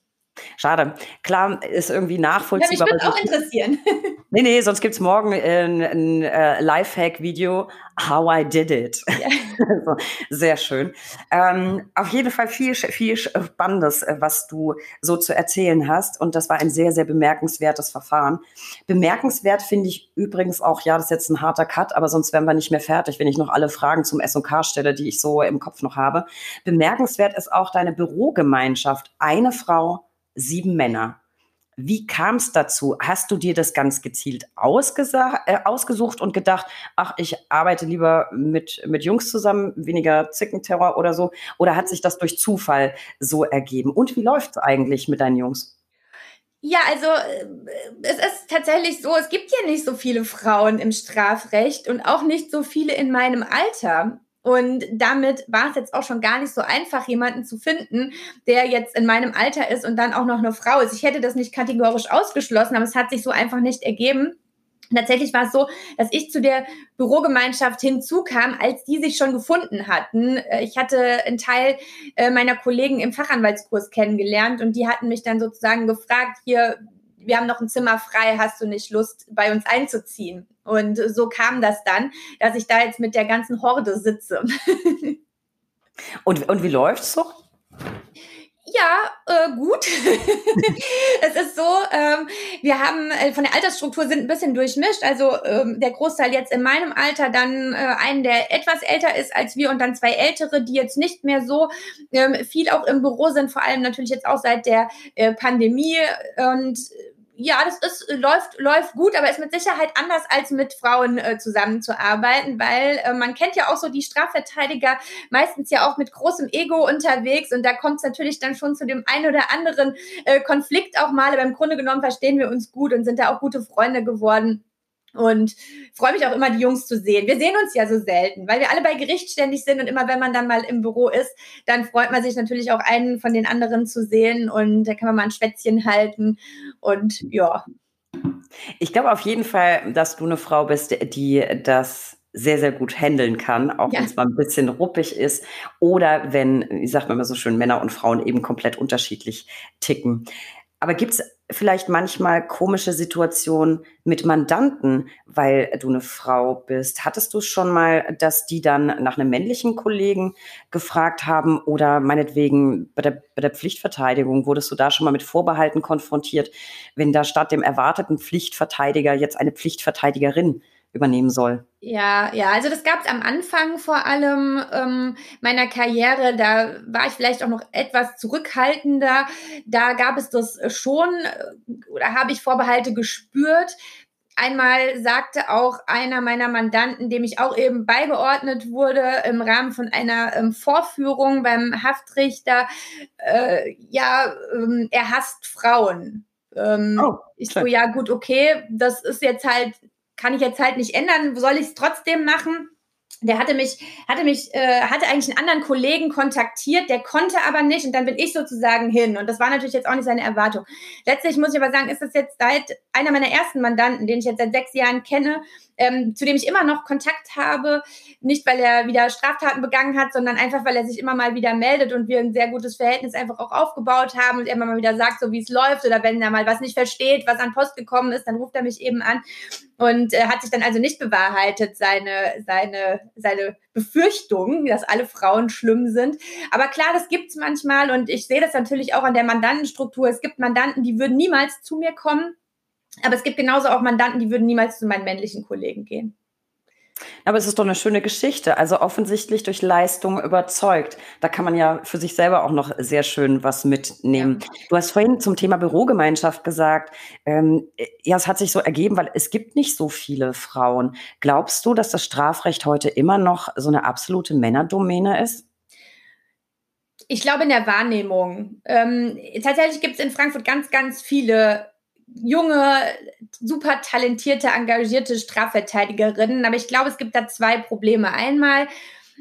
Schade. Klar, ist irgendwie nachvollziehbar. Ja, mich würde auch interessieren. Nee, nee, sonst gibt es morgen ein, ein äh, Lifehack-Video, How I Did It. Ja. also, sehr schön. Ähm, auf jeden Fall viel, viel Spannendes, äh, was du so zu erzählen hast. Und das war ein sehr, sehr bemerkenswertes Verfahren. Bemerkenswert finde ich übrigens auch, ja, das ist jetzt ein harter Cut, aber sonst wären wir nicht mehr fertig, wenn ich noch alle Fragen zum S&K stelle, die ich so im Kopf noch habe. Bemerkenswert ist auch deine Bürogemeinschaft. Eine Frau, sieben Männer. Wie kam es dazu? Hast du dir das ganz gezielt äh, ausgesucht und gedacht, ach, ich arbeite lieber mit, mit Jungs zusammen, weniger Zickenterror oder so? Oder hat sich das durch Zufall so ergeben? Und wie läuft es eigentlich mit deinen Jungs? Ja, also äh, es ist tatsächlich so, es gibt ja nicht so viele Frauen im Strafrecht und auch nicht so viele in meinem Alter. Und damit war es jetzt auch schon gar nicht so einfach, jemanden zu finden, der jetzt in meinem Alter ist und dann auch noch eine Frau ist. Ich hätte das nicht kategorisch ausgeschlossen, aber es hat sich so einfach nicht ergeben. Tatsächlich war es so, dass ich zu der Bürogemeinschaft hinzukam, als die sich schon gefunden hatten. Äh, ich hatte einen Teil äh, meiner Kollegen im Fachanwaltskurs kennengelernt und die hatten mich dann sozusagen gefragt, hier, wir haben noch ein Zimmer frei, hast du nicht Lust, bei uns einzuziehen? Und so kam das dann, dass ich da jetzt mit der ganzen Horde sitze. und, und wie läuft's so? Ja, äh, gut. es ist so, ähm, wir haben äh, von der Altersstruktur sind ein bisschen durchmischt. Also ähm, der Großteil jetzt in meinem Alter, dann äh, einen, der etwas älter ist als wir und dann zwei ältere, die jetzt nicht mehr so ähm, viel auch im Büro sind, vor allem natürlich jetzt auch seit der äh, Pandemie. Und ja, das ist, läuft, läuft gut, aber ist mit Sicherheit anders als mit Frauen äh, zusammenzuarbeiten, weil äh, man kennt ja auch so die Strafverteidiger meistens ja auch mit großem Ego unterwegs und da kommt es natürlich dann schon zu dem einen oder anderen äh, Konflikt auch mal, aber im Grunde genommen verstehen wir uns gut und sind da auch gute Freunde geworden. Und freue mich auch immer, die Jungs zu sehen. Wir sehen uns ja so selten, weil wir alle bei Gericht ständig sind und immer, wenn man dann mal im Büro ist, dann freut man sich natürlich auch einen von den anderen zu sehen und da kann man mal ein Schwätzchen halten und ja. Ich glaube auf jeden Fall, dass du eine Frau bist, die das sehr, sehr gut handeln kann, auch ja. wenn es mal ein bisschen ruppig ist oder wenn, wie sagt man immer so schön, Männer und Frauen eben komplett unterschiedlich ticken. Aber gibt es vielleicht manchmal komische Situationen mit Mandanten, weil du eine Frau bist? Hattest du schon mal, dass die dann nach einem männlichen Kollegen gefragt haben oder meinetwegen bei der, bei der Pflichtverteidigung wurdest du da schon mal mit Vorbehalten konfrontiert, wenn da statt dem erwarteten Pflichtverteidiger jetzt eine Pflichtverteidigerin übernehmen soll? Ja, ja, also das gab es am Anfang vor allem ähm, meiner Karriere. Da war ich vielleicht auch noch etwas zurückhaltender. Da gab es das schon äh, oder habe ich Vorbehalte gespürt. Einmal sagte auch einer meiner Mandanten, dem ich auch eben beigeordnet wurde im Rahmen von einer ähm, Vorführung beim Haftrichter, äh, ja, ähm, er hasst Frauen. Ähm, oh, ich so, ja gut, okay, das ist jetzt halt, kann ich jetzt halt nicht ändern, soll ich es trotzdem machen? der hatte mich, hatte mich, äh, hatte eigentlich einen anderen Kollegen kontaktiert, der konnte aber nicht und dann bin ich sozusagen hin und das war natürlich jetzt auch nicht seine Erwartung. Letztlich muss ich aber sagen, ist das jetzt seit einer meiner ersten Mandanten, den ich jetzt seit sechs Jahren kenne, ähm, zu dem ich immer noch Kontakt habe, nicht weil er wieder Straftaten begangen hat, sondern einfach weil er sich immer mal wieder meldet und wir ein sehr gutes Verhältnis einfach auch aufgebaut haben und er immer mal wieder sagt, so wie es läuft oder wenn er mal was nicht versteht, was an Post gekommen ist, dann ruft er mich eben an und äh, hat sich dann also nicht bewahrheitet, seine, seine, seine Befürchtung, dass alle Frauen schlimm sind. Aber klar, das gibt's manchmal und ich sehe das natürlich auch an der Mandantenstruktur. Es gibt Mandanten, die würden niemals zu mir kommen, aber es gibt genauso auch Mandanten, die würden niemals zu meinen männlichen Kollegen gehen. Aber es ist doch eine schöne Geschichte. Also offensichtlich durch Leistung überzeugt. Da kann man ja für sich selber auch noch sehr schön was mitnehmen. Ja. Du hast vorhin zum Thema Bürogemeinschaft gesagt, ähm, ja, es hat sich so ergeben, weil es gibt nicht so viele Frauen. Glaubst du, dass das Strafrecht heute immer noch so eine absolute Männerdomäne ist? Ich glaube in der Wahrnehmung. Ähm, tatsächlich gibt es in Frankfurt ganz, ganz viele junge, super talentierte, engagierte Strafverteidigerinnen. Aber ich glaube, es gibt da zwei Probleme. Einmal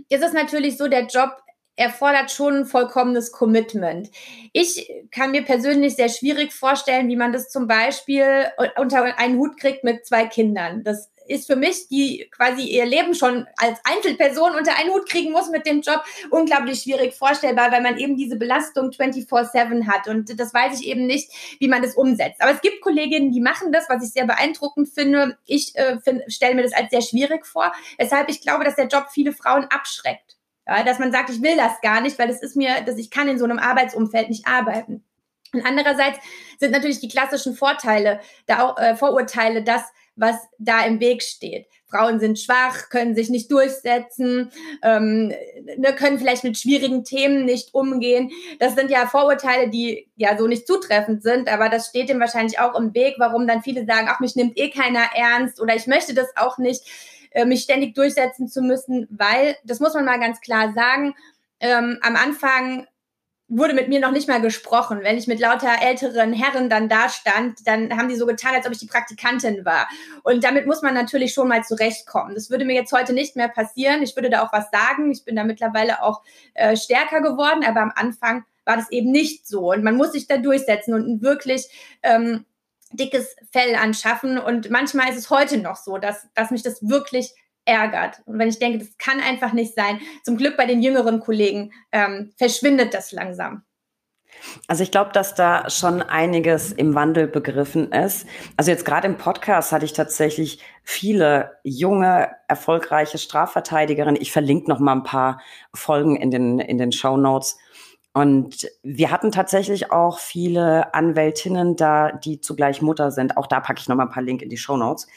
ist es natürlich so, der Job erfordert schon ein vollkommenes Commitment. Ich kann mir persönlich sehr schwierig vorstellen, wie man das zum Beispiel unter einen Hut kriegt mit zwei Kindern. Das ist für mich, die quasi ihr Leben schon als Einzelperson unter einen Hut kriegen muss mit dem Job, unglaublich schwierig vorstellbar, weil man eben diese Belastung 24-7 hat. Und das weiß ich eben nicht, wie man das umsetzt. Aber es gibt Kolleginnen, die machen das, was ich sehr beeindruckend finde. Ich äh, stelle mir das als sehr schwierig vor, weshalb ich glaube, dass der Job viele Frauen abschreckt. Ja, dass man sagt, ich will das gar nicht, weil es ist mir, dass ich kann in so einem Arbeitsumfeld nicht arbeiten. Und andererseits sind natürlich die klassischen Vorteile, da auch, äh, Vorurteile, dass was da im Weg steht. Frauen sind schwach, können sich nicht durchsetzen, ähm, ne, können vielleicht mit schwierigen Themen nicht umgehen. Das sind ja Vorurteile, die ja so nicht zutreffend sind, aber das steht dem wahrscheinlich auch im Weg, warum dann viele sagen, ach, mich nimmt eh keiner ernst oder ich möchte das auch nicht, äh, mich ständig durchsetzen zu müssen, weil, das muss man mal ganz klar sagen, ähm, am Anfang wurde mit mir noch nicht mal gesprochen. Wenn ich mit lauter älteren Herren dann da stand, dann haben die so getan, als ob ich die Praktikantin war. Und damit muss man natürlich schon mal zurechtkommen. Das würde mir jetzt heute nicht mehr passieren. Ich würde da auch was sagen. Ich bin da mittlerweile auch äh, stärker geworden, aber am Anfang war das eben nicht so. Und man muss sich da durchsetzen und ein wirklich ähm, dickes Fell anschaffen. Und manchmal ist es heute noch so, dass, dass mich das wirklich ärgert. Und wenn ich denke, das kann einfach nicht sein, zum Glück bei den jüngeren Kollegen ähm, verschwindet das langsam. Also ich glaube, dass da schon einiges im Wandel begriffen ist. Also jetzt gerade im Podcast hatte ich tatsächlich viele junge, erfolgreiche Strafverteidigerinnen. Ich verlinke noch mal ein paar Folgen in den, in den Show Notes. Und wir hatten tatsächlich auch viele Anwältinnen da, die zugleich Mutter sind. Auch da packe ich noch mal ein paar Link in die Show Notes.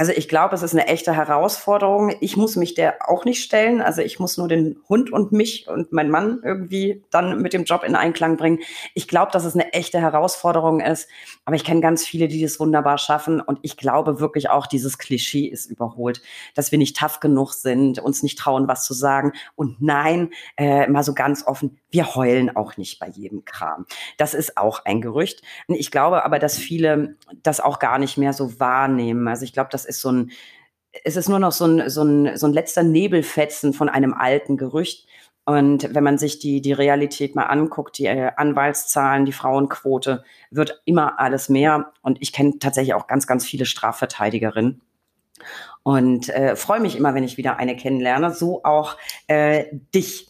Also ich glaube, es ist eine echte Herausforderung. Ich muss mich der auch nicht stellen. Also ich muss nur den Hund und mich und meinen Mann irgendwie dann mit dem Job in Einklang bringen. Ich glaube, dass es eine echte Herausforderung ist. Aber ich kenne ganz viele, die das wunderbar schaffen. Und ich glaube wirklich auch, dieses Klischee ist überholt, dass wir nicht tough genug sind, uns nicht trauen, was zu sagen. Und nein, äh, mal so ganz offen, wir heulen auch nicht bei jedem Kram. Das ist auch ein Gerücht. Ich glaube aber, dass viele das auch gar nicht mehr so wahrnehmen. Also ich glaube, das ist so ein, es ist nur noch so ein, so ein, so ein letzter Nebelfetzen von einem alten Gerücht. Und wenn man sich die, die Realität mal anguckt, die äh, Anwaltszahlen, die Frauenquote, wird immer alles mehr. Und ich kenne tatsächlich auch ganz, ganz viele Strafverteidigerinnen. Und äh, freue mich immer, wenn ich wieder eine kennenlerne. So auch äh, dich.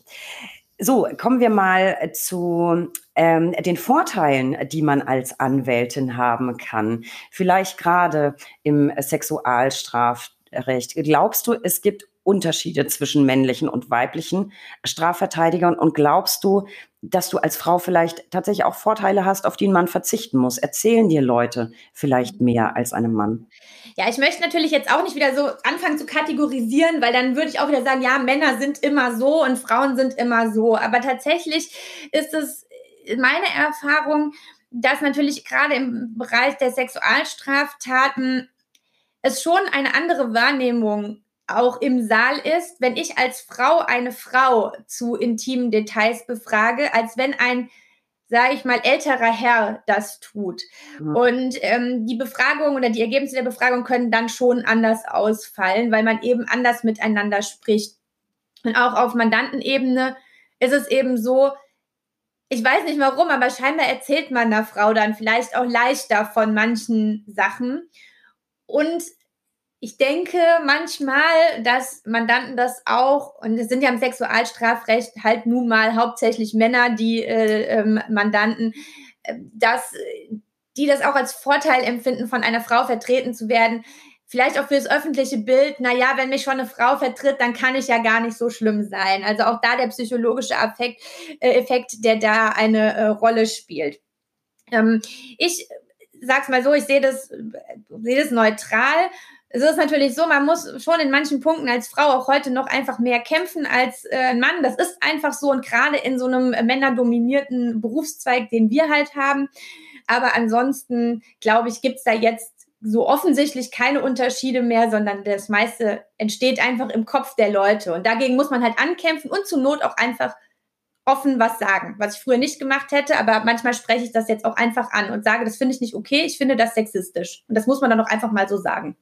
So, kommen wir mal zu ähm, den Vorteilen, die man als Anwältin haben kann. Vielleicht gerade im Sexualstrafrecht. Glaubst du, es gibt Unterschiede zwischen männlichen und weiblichen Strafverteidigern? Und glaubst du, dass du als Frau vielleicht tatsächlich auch Vorteile hast, auf die ein Mann verzichten muss? Erzählen dir Leute vielleicht mehr als einem Mann? Ja, ich möchte natürlich jetzt auch nicht wieder so anfangen zu kategorisieren, weil dann würde ich auch wieder sagen, ja, Männer sind immer so und Frauen sind immer so. Aber tatsächlich ist es meine Erfahrung, dass natürlich gerade im Bereich der Sexualstraftaten es schon eine andere Wahrnehmung auch im Saal ist, wenn ich als Frau eine Frau zu intimen Details befrage, als wenn ein, sage ich mal, älterer Herr das tut. Mhm. Und ähm, die Befragung oder die Ergebnisse der Befragung können dann schon anders ausfallen, weil man eben anders miteinander spricht. Und auch auf Mandantenebene ist es eben so, ich weiß nicht warum, aber scheinbar erzählt man der Frau dann vielleicht auch leichter von manchen Sachen. Und ich denke manchmal, dass Mandanten das auch, und es sind ja im Sexualstrafrecht halt nun mal hauptsächlich Männer, die äh, ähm, Mandanten, äh, dass die das auch als Vorteil empfinden, von einer Frau vertreten zu werden. Vielleicht auch fürs öffentliche Bild, naja, wenn mich schon eine Frau vertritt, dann kann ich ja gar nicht so schlimm sein. Also auch da der psychologische Effekt, äh, Effekt der da eine äh, Rolle spielt. Ähm, ich sag's mal so, ich sehe das, sehe das neutral es ist natürlich so, man muss schon in manchen Punkten als Frau auch heute noch einfach mehr kämpfen als äh, ein Mann. Das ist einfach so und gerade in so einem männerdominierten Berufszweig, den wir halt haben. Aber ansonsten, glaube ich, gibt's da jetzt so offensichtlich keine Unterschiede mehr, sondern das meiste entsteht einfach im Kopf der Leute. Und dagegen muss man halt ankämpfen und zur Not auch einfach offen was sagen, was ich früher nicht gemacht hätte, aber manchmal spreche ich das jetzt auch einfach an und sage, das finde ich nicht okay, ich finde das sexistisch. Und das muss man dann auch einfach mal so sagen.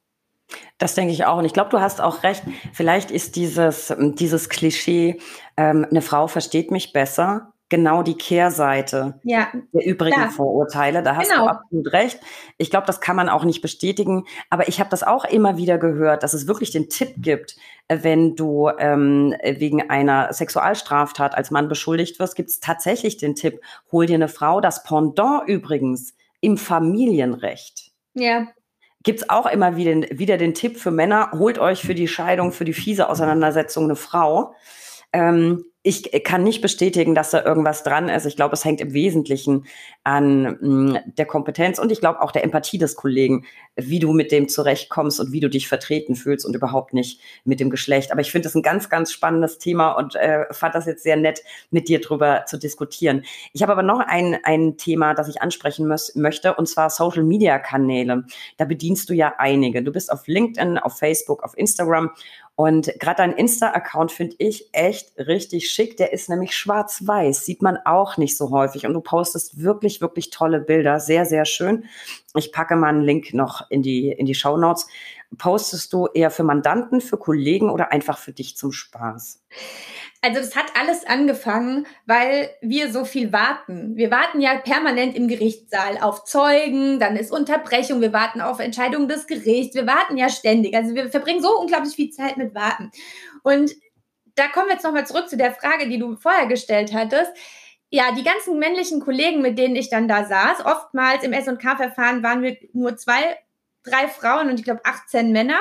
Das denke ich auch. Und ich glaube, du hast auch recht. Vielleicht ist dieses, dieses Klischee, ähm, eine Frau versteht mich besser, genau die Kehrseite ja, der übrigen klar. Vorurteile. Da hast genau. du absolut recht. Ich glaube, das kann man auch nicht bestätigen. Aber ich habe das auch immer wieder gehört, dass es wirklich den Tipp gibt, wenn du ähm, wegen einer Sexualstraftat als Mann beschuldigt wirst, gibt es tatsächlich den Tipp, hol dir eine Frau. Das Pendant übrigens im Familienrecht. Ja gibt's auch immer wieder, wieder den Tipp für Männer, holt euch für die Scheidung, für die fiese Auseinandersetzung eine Frau. Ähm, ich kann nicht bestätigen, dass da irgendwas dran ist. Ich glaube, es hängt im Wesentlichen an mh, mm, der Kompetenz und ich glaube auch der Empathie des Kollegen, wie du mit dem zurechtkommst und wie du dich vertreten fühlst und überhaupt nicht mit dem Geschlecht. Aber ich finde es ein ganz, ganz spannendes Thema und äh, fand das jetzt sehr nett, mit dir drüber zu diskutieren. Ich habe aber noch ein, ein Thema, das ich ansprechen möchte, und zwar Social Media Kanäle. Da bedienst du ja einige. Du bist auf LinkedIn, auf Facebook, auf Instagram und gerade dein Insta-Account finde ich echt richtig schick. Der ist nämlich schwarz-weiß, sieht man auch nicht so häufig. Und du postest wirklich, wirklich tolle Bilder. Sehr, sehr schön. Ich packe mal einen Link noch in die, in die Show Notes. Postest du eher für Mandanten, für Kollegen oder einfach für dich zum Spaß? Also das hat alles angefangen, weil wir so viel warten. Wir warten ja permanent im Gerichtssaal auf Zeugen, dann ist Unterbrechung, wir warten auf Entscheidungen des Gerichts, wir warten ja ständig. Also wir verbringen so unglaublich viel Zeit mit Warten. Und da kommen wir jetzt nochmal zurück zu der Frage, die du vorher gestellt hattest. Ja, die ganzen männlichen Kollegen, mit denen ich dann da saß, oftmals im S&K-Verfahren waren wir nur zwei, drei Frauen und ich glaube 18 Männer.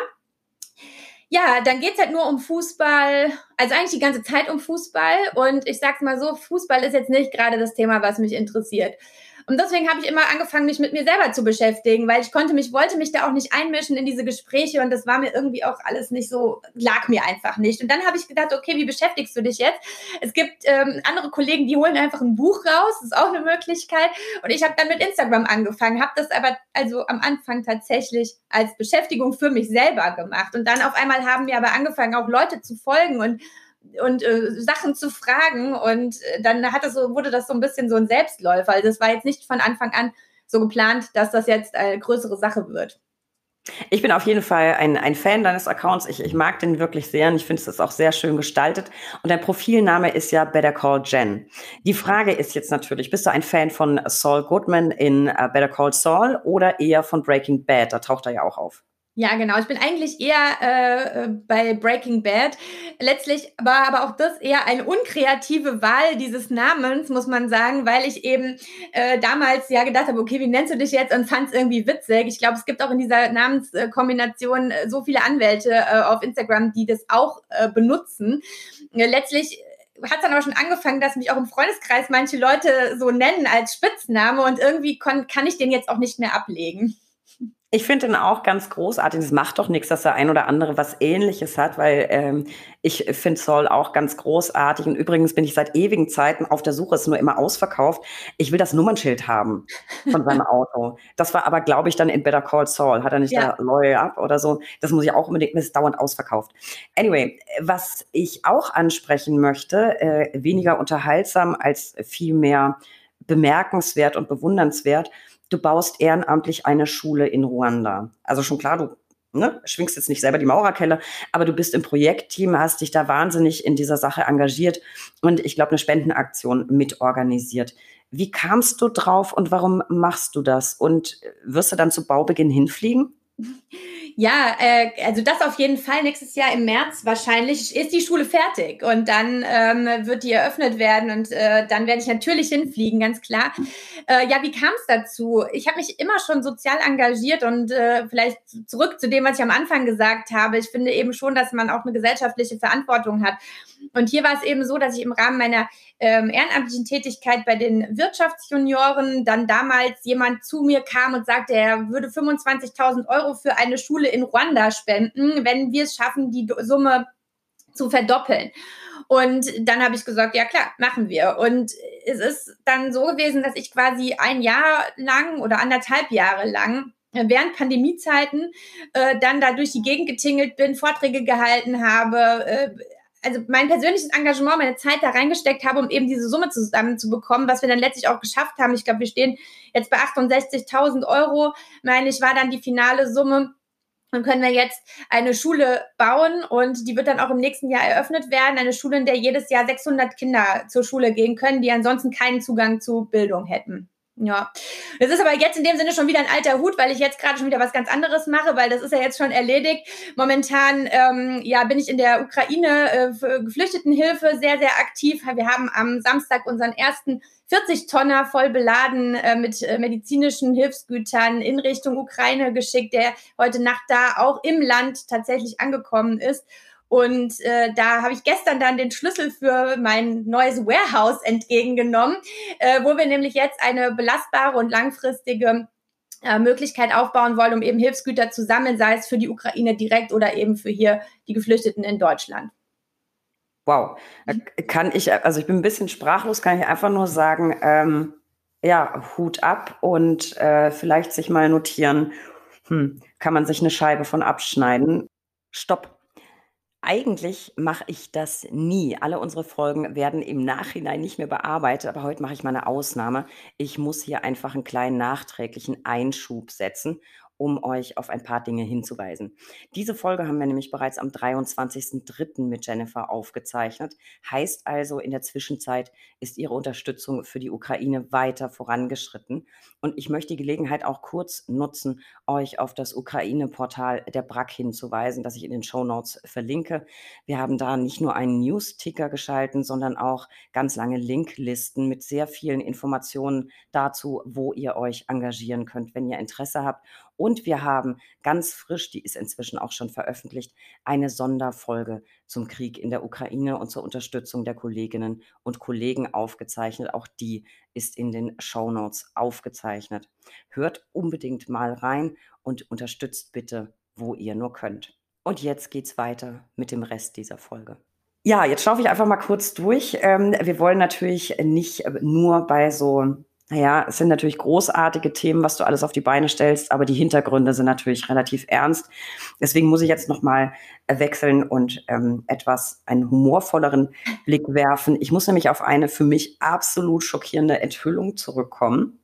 Ja, dann geht's halt nur um Fußball, also eigentlich die ganze Zeit um Fußball. Und ich sag's mal so, Fußball ist jetzt nicht gerade das Thema, was mich interessiert. Und deswegen habe ich immer angefangen, mich mit mir selber zu beschäftigen, weil ich konnte mich, wollte mich da auch nicht einmischen in diese Gespräche und das war mir irgendwie auch alles nicht so, lag mir einfach nicht. Und dann habe ich gedacht, okay, wie beschäftigst du dich jetzt? Es gibt ähm, andere Kollegen, die holen einfach ein Buch raus, ist auch eine Möglichkeit. Und ich habe dann mit Instagram angefangen, habe das aber also am Anfang tatsächlich als Beschäftigung für mich selber gemacht. Und dann auf einmal haben wir aber angefangen, auch Leute zu folgen und und äh, Sachen zu fragen. Und äh, dann hat das so, wurde das so ein bisschen so ein Selbstläufer. Also es war jetzt nicht von Anfang an so geplant, dass das jetzt eine größere Sache wird. Ich bin auf jeden Fall ein, ein Fan deines Accounts. Ich, ich mag den wirklich sehr und ich finde es auch sehr schön gestaltet. Und dein Profilname ist ja Better Call Jen. Die Frage ist jetzt natürlich, bist du ein Fan von Saul Goodman in uh, Better Call Saul oder eher von Breaking Bad? Da taucht er ja auch auf. Ja, genau. Ich bin eigentlich eher äh, äh, bei Breaking Bad. Letztlich war aber auch das eher eine unkreative Wahl dieses Namens, muss man sagen, weil ich eben äh, damals ja gedacht habe, okay, wie nennst du dich jetzt und fand es irgendwie witzig. Ich glaube, es gibt auch in dieser Namenskombination äh, so viele Anwälte äh, auf Instagram, die das auch äh, benutzen. letztlich hat dann aber schon angefangen, dass mich auch im Freundeskreis manche Leute so nennen als Spitzname und irgendwie kann ich den jetzt auch nicht mehr ablegen. Ich finde ihn auch ganz großartig. Es macht doch nichts, dass der ein oder andere was Ähnliches hat, weil ähm, ich finde Saul auch ganz großartig. Und übrigens bin ich seit ewigen Zeiten auf der Suche, es ist nur immer ausverkauft. Ich will das Nummernschild haben von seinem Auto. Das war aber, glaube ich, dann in Better Call Saul. Hat er nicht ja. da Loyal Up oder so? Das muss ich auch unbedingt, das ist dauernd ausverkauft. Anyway, was ich auch ansprechen möchte, äh, weniger unterhaltsam als viel mehr bemerkenswert und bewundernswert, du baust ehrenamtlich eine Schule in Ruanda. Also schon klar, du ne, schwingst jetzt nicht selber die Maurerkelle, aber du bist im Projektteam, hast dich da wahnsinnig in dieser Sache engagiert und ich glaube, eine Spendenaktion mitorganisiert. Wie kamst du drauf und warum machst du das? Und wirst du dann zu Baubeginn hinfliegen? Ja, äh, also das auf jeden Fall. Nächstes Jahr im März wahrscheinlich ist die Schule fertig und dann ähm, wird die eröffnet werden und äh, dann werde ich natürlich hinfliegen, ganz klar. Äh, ja, wie kam es dazu? Ich habe mich immer schon sozial engagiert und äh, vielleicht zurück zu dem, was ich am Anfang gesagt habe. Ich finde eben schon, dass man auch eine gesellschaftliche Verantwortung hat. Und hier war es eben so, dass ich im Rahmen meiner ähm, ehrenamtlichen Tätigkeit bei den Wirtschaftsjunioren dann damals jemand zu mir kam und sagte, er würde 25.000 Euro für eine Schule in Ruanda spenden, wenn wir es schaffen, die Summe zu verdoppeln. Und dann habe ich gesagt, ja klar, machen wir. Und es ist dann so gewesen, dass ich quasi ein Jahr lang oder anderthalb Jahre lang während Pandemiezeiten äh, dann da durch die Gegend getingelt bin, Vorträge gehalten habe, äh, also mein persönliches Engagement, meine Zeit da reingesteckt habe, um eben diese Summe zusammenzubekommen, was wir dann letztlich auch geschafft haben. Ich glaube, wir stehen jetzt bei 68.000 Euro, meine ich, war dann die finale Summe. Dann können wir jetzt eine Schule bauen und die wird dann auch im nächsten Jahr eröffnet werden. Eine Schule, in der jedes Jahr 600 Kinder zur Schule gehen können, die ansonsten keinen Zugang zu Bildung hätten. Ja, das ist aber jetzt in dem Sinne schon wieder ein alter Hut, weil ich jetzt gerade schon wieder was ganz anderes mache, weil das ist ja jetzt schon erledigt. Momentan ähm, ja, bin ich in der Ukraine äh, für Geflüchtetenhilfe sehr, sehr aktiv. Wir haben am Samstag unseren ersten 40 Tonner voll beladen äh, mit äh, medizinischen Hilfsgütern in Richtung Ukraine geschickt, der heute Nacht da auch im Land tatsächlich angekommen ist. Und äh, da habe ich gestern dann den Schlüssel für mein neues Warehouse entgegengenommen, äh, wo wir nämlich jetzt eine belastbare und langfristige äh, Möglichkeit aufbauen wollen, um eben Hilfsgüter zu sammeln, sei es für die Ukraine direkt oder eben für hier die Geflüchteten in Deutschland. Wow, kann ich, also ich bin ein bisschen sprachlos, kann ich einfach nur sagen, ähm, ja, Hut ab und äh, vielleicht sich mal notieren, hm, kann man sich eine Scheibe von abschneiden. Stopp. Eigentlich mache ich das nie. Alle unsere Folgen werden im Nachhinein nicht mehr bearbeitet, aber heute mache ich mal eine Ausnahme. Ich muss hier einfach einen kleinen nachträglichen Einschub setzen um euch auf ein paar Dinge hinzuweisen. Diese Folge haben wir nämlich bereits am 23.03. mit Jennifer aufgezeichnet. Heißt also, in der Zwischenzeit ist ihre Unterstützung für die Ukraine weiter vorangeschritten. Und ich möchte die Gelegenheit auch kurz nutzen, euch auf das Ukraine-Portal der BRAC hinzuweisen, das ich in den Show Notes verlinke. Wir haben da nicht nur einen News-Ticker geschalten, sondern auch ganz lange Linklisten mit sehr vielen Informationen dazu, wo ihr euch engagieren könnt, wenn ihr Interesse habt. Und wir haben ganz frisch, die ist inzwischen auch schon veröffentlicht, eine Sonderfolge zum Krieg in der Ukraine und zur Unterstützung der Kolleginnen und Kollegen aufgezeichnet. Auch die ist in den Show Notes aufgezeichnet. Hört unbedingt mal rein und unterstützt bitte, wo ihr nur könnt. Und jetzt geht's weiter mit dem Rest dieser Folge. Ja, jetzt schaue ich einfach mal kurz durch. Ähm, wir wollen natürlich nicht nur bei so naja, es sind natürlich großartige Themen, was du alles auf die Beine stellst, aber die Hintergründe sind natürlich relativ ernst. Deswegen muss ich jetzt nochmal wechseln und ähm, etwas einen humorvolleren Blick werfen. Ich muss nämlich auf eine für mich absolut schockierende Enthüllung zurückkommen.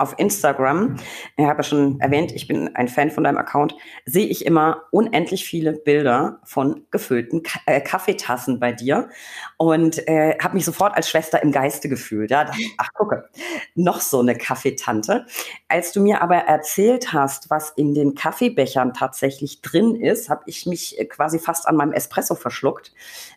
Auf Instagram, ich habe ja schon erwähnt, ich bin ein Fan von deinem Account, sehe ich immer unendlich viele Bilder von gefüllten K äh, Kaffeetassen bei dir und äh, habe mich sofort als Schwester im Geiste gefühlt. Ja, dachte, ach gucke, noch so eine Kaffeetante. Als du mir aber erzählt hast, was in den Kaffeebechern tatsächlich drin ist, habe ich mich quasi fast an meinem Espresso verschluckt.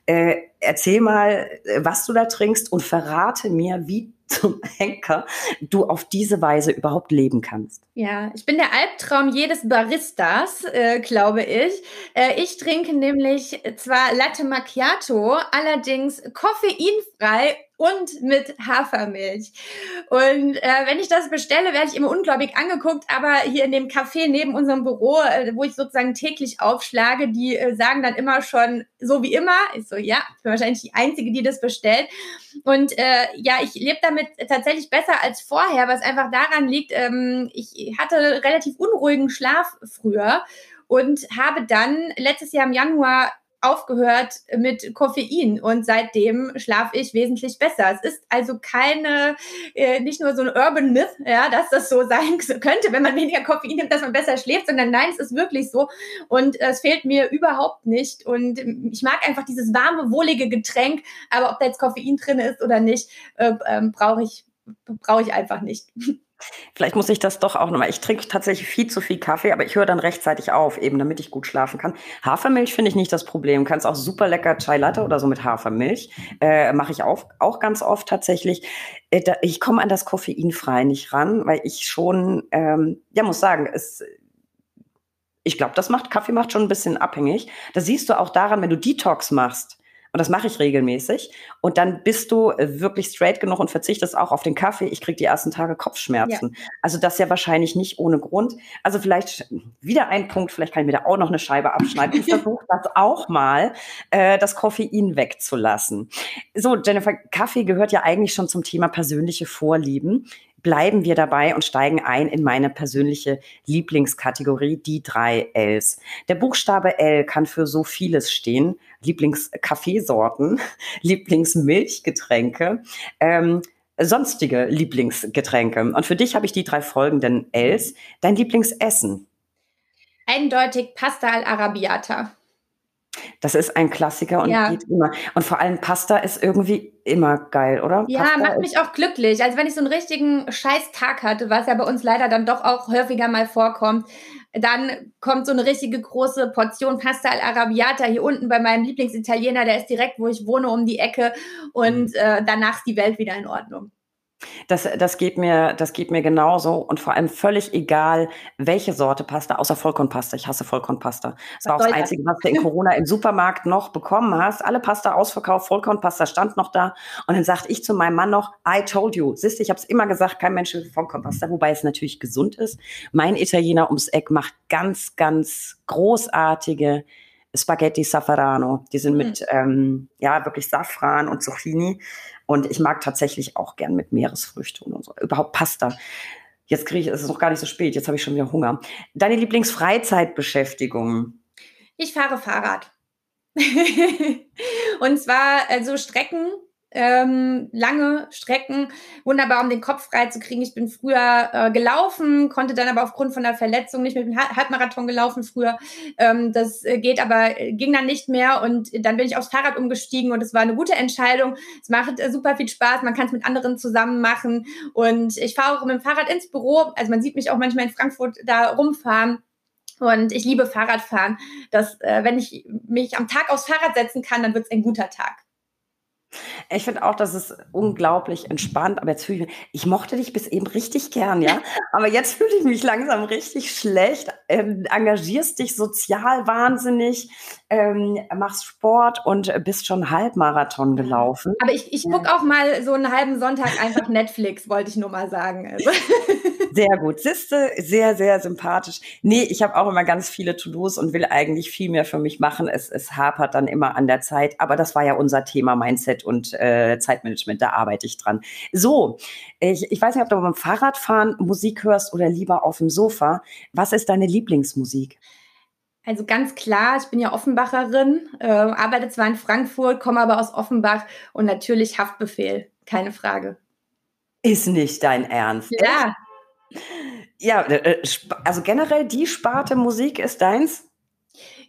Äh, erzähl mal, was du da trinkst und verrate mir, wie zum Henker du auf diese Weise überhaupt leben kannst. Ja, ich bin der Albtraum jedes Baristas, äh, glaube ich. Äh, ich trinke nämlich zwar Latte Macchiato, allerdings koffeinfrei und mit Hafermilch. Und äh, wenn ich das bestelle, werde ich immer unglaublich angeguckt. Aber hier in dem Café neben unserem Büro, äh, wo ich sozusagen täglich aufschlage, die äh, sagen dann immer schon so wie immer. Ich so, ja, ich bin wahrscheinlich die Einzige, die das bestellt. Und äh, ja, ich lebe damit tatsächlich besser als vorher, was einfach daran liegt, ähm, ich hatte relativ unruhigen Schlaf früher und habe dann letztes Jahr im Januar aufgehört mit Koffein und seitdem schlafe ich wesentlich besser. Es ist also keine, äh, nicht nur so ein Urban Myth, ja, dass das so sein könnte, wenn man weniger Koffein nimmt, dass man besser schläft, sondern nein, es ist wirklich so und es fehlt mir überhaupt nicht und ich mag einfach dieses warme, wohlige Getränk, aber ob da jetzt Koffein drin ist oder nicht, äh, äh, brauche ich brauche ich einfach nicht. Vielleicht muss ich das doch auch nochmal. Ich trinke tatsächlich viel zu viel Kaffee, aber ich höre dann rechtzeitig auf, eben damit ich gut schlafen kann. Hafermilch finde ich nicht das Problem. Kannst auch super lecker Chai Latte oder so mit Hafermilch. Äh, Mache ich auch, auch ganz oft tatsächlich. Äh, da, ich komme an das Koffeinfrei nicht ran, weil ich schon, ähm, ja, muss sagen, es, ich glaube, das macht, Kaffee macht schon ein bisschen abhängig. Da siehst du auch daran, wenn du Detox machst und das mache ich regelmäßig. Und dann bist du äh, wirklich straight genug und verzichtest auch auf den Kaffee. Ich kriege die ersten Tage Kopfschmerzen. Ja. Also das ja wahrscheinlich nicht ohne Grund. Also vielleicht wieder ein Punkt, vielleicht kann ich mir da auch noch eine Scheibe abschneiden. Ich versuche das auch mal, äh, das Koffein wegzulassen. So, Jennifer, Kaffee gehört ja eigentlich schon zum Thema persönliche Vorlieben bleiben wir dabei und steigen ein in meine persönliche Lieblingskategorie, die drei Ls. Der Buchstabe L kann für so vieles stehen. Lieblingskaffeesorten, Lieblingsmilchgetränke, ähm, sonstige Lieblingsgetränke. Und für dich habe ich die drei folgenden Ls. Dein Lieblingsessen? Eindeutig Pasta al Arabiata. Das ist ein Klassiker und ja. geht immer. Und vor allem Pasta ist irgendwie immer geil, oder? Ja, Pasta macht mich auch glücklich. Also wenn ich so einen richtigen Scheiß-Tag hatte, was ja bei uns leider dann doch auch häufiger mal vorkommt, dann kommt so eine richtige große Portion Pasta al Arabiata hier unten bei meinem Lieblingsitaliener, der ist direkt, wo ich wohne, um die Ecke und mhm. äh, danach ist die Welt wieder in Ordnung. Das, das, geht mir, das geht mir genauso und vor allem völlig egal, welche Sorte Pasta, außer Vollkornpasta. Ich hasse Vollkornpasta. Das war auch das Einzige, was du in Corona im Supermarkt noch bekommen hast. Alle Pasta ausverkauft, Vollkornpasta stand noch da. Und dann sagte ich zu meinem Mann noch, I told you. Siehst du, ich habe es immer gesagt, kein Mensch will Vollkornpasta, wobei es natürlich gesund ist. Mein Italiener ums Eck macht ganz, ganz großartige Spaghetti Saffarano. Die sind mit, mhm. ähm, ja, wirklich Safran und Zucchini. Und ich mag tatsächlich auch gern mit Meeresfrüchten und so. Überhaupt Pasta. Jetzt kriege ich, es ist noch gar nicht so spät, jetzt habe ich schon wieder Hunger. Deine Lieblingsfreizeitbeschäftigung? Ich fahre Fahrrad. und zwar also Strecken, ähm, lange Strecken, wunderbar, um den Kopf frei zu kriegen. Ich bin früher äh, gelaufen, konnte dann aber aufgrund von der Verletzung nicht mit dem Halbmarathon gelaufen früher. Ähm, das äh, geht aber, äh, ging dann nicht mehr und dann bin ich aufs Fahrrad umgestiegen und es war eine gute Entscheidung. Es macht äh, super viel Spaß, man kann es mit anderen zusammen machen und ich fahre auch mit dem Fahrrad ins Büro. Also man sieht mich auch manchmal in Frankfurt da rumfahren. Und ich liebe Fahrradfahren. Dass, äh, wenn ich mich am Tag aufs Fahrrad setzen kann, dann wird es ein guter Tag. Ich finde auch, das ist unglaublich entspannt, aber jetzt fühle ich mich, ich mochte dich bis eben richtig gern, ja, aber jetzt fühle ich mich langsam richtig schlecht, ähm, engagierst dich sozial wahnsinnig, ähm, machst Sport und bist schon Halbmarathon gelaufen. Aber ich, ich gucke auch mal so einen halben Sonntag einfach Netflix, wollte ich nur mal sagen. Also. Sehr gut. Siste, sehr, sehr sympathisch. Nee, ich habe auch immer ganz viele To-Dos und will eigentlich viel mehr für mich machen. Es, es hapert dann immer an der Zeit. Aber das war ja unser Thema Mindset und äh, Zeitmanagement. Da arbeite ich dran. So, ich, ich weiß nicht, ob du beim Fahrradfahren Musik hörst oder lieber auf dem Sofa. Was ist deine Lieblingsmusik? Also ganz klar, ich bin ja Offenbacherin, äh, arbeite zwar in Frankfurt, komme aber aus Offenbach und natürlich Haftbefehl, keine Frage. Ist nicht dein Ernst. Ja, Ja, äh, also generell die Sparte Musik ist deins?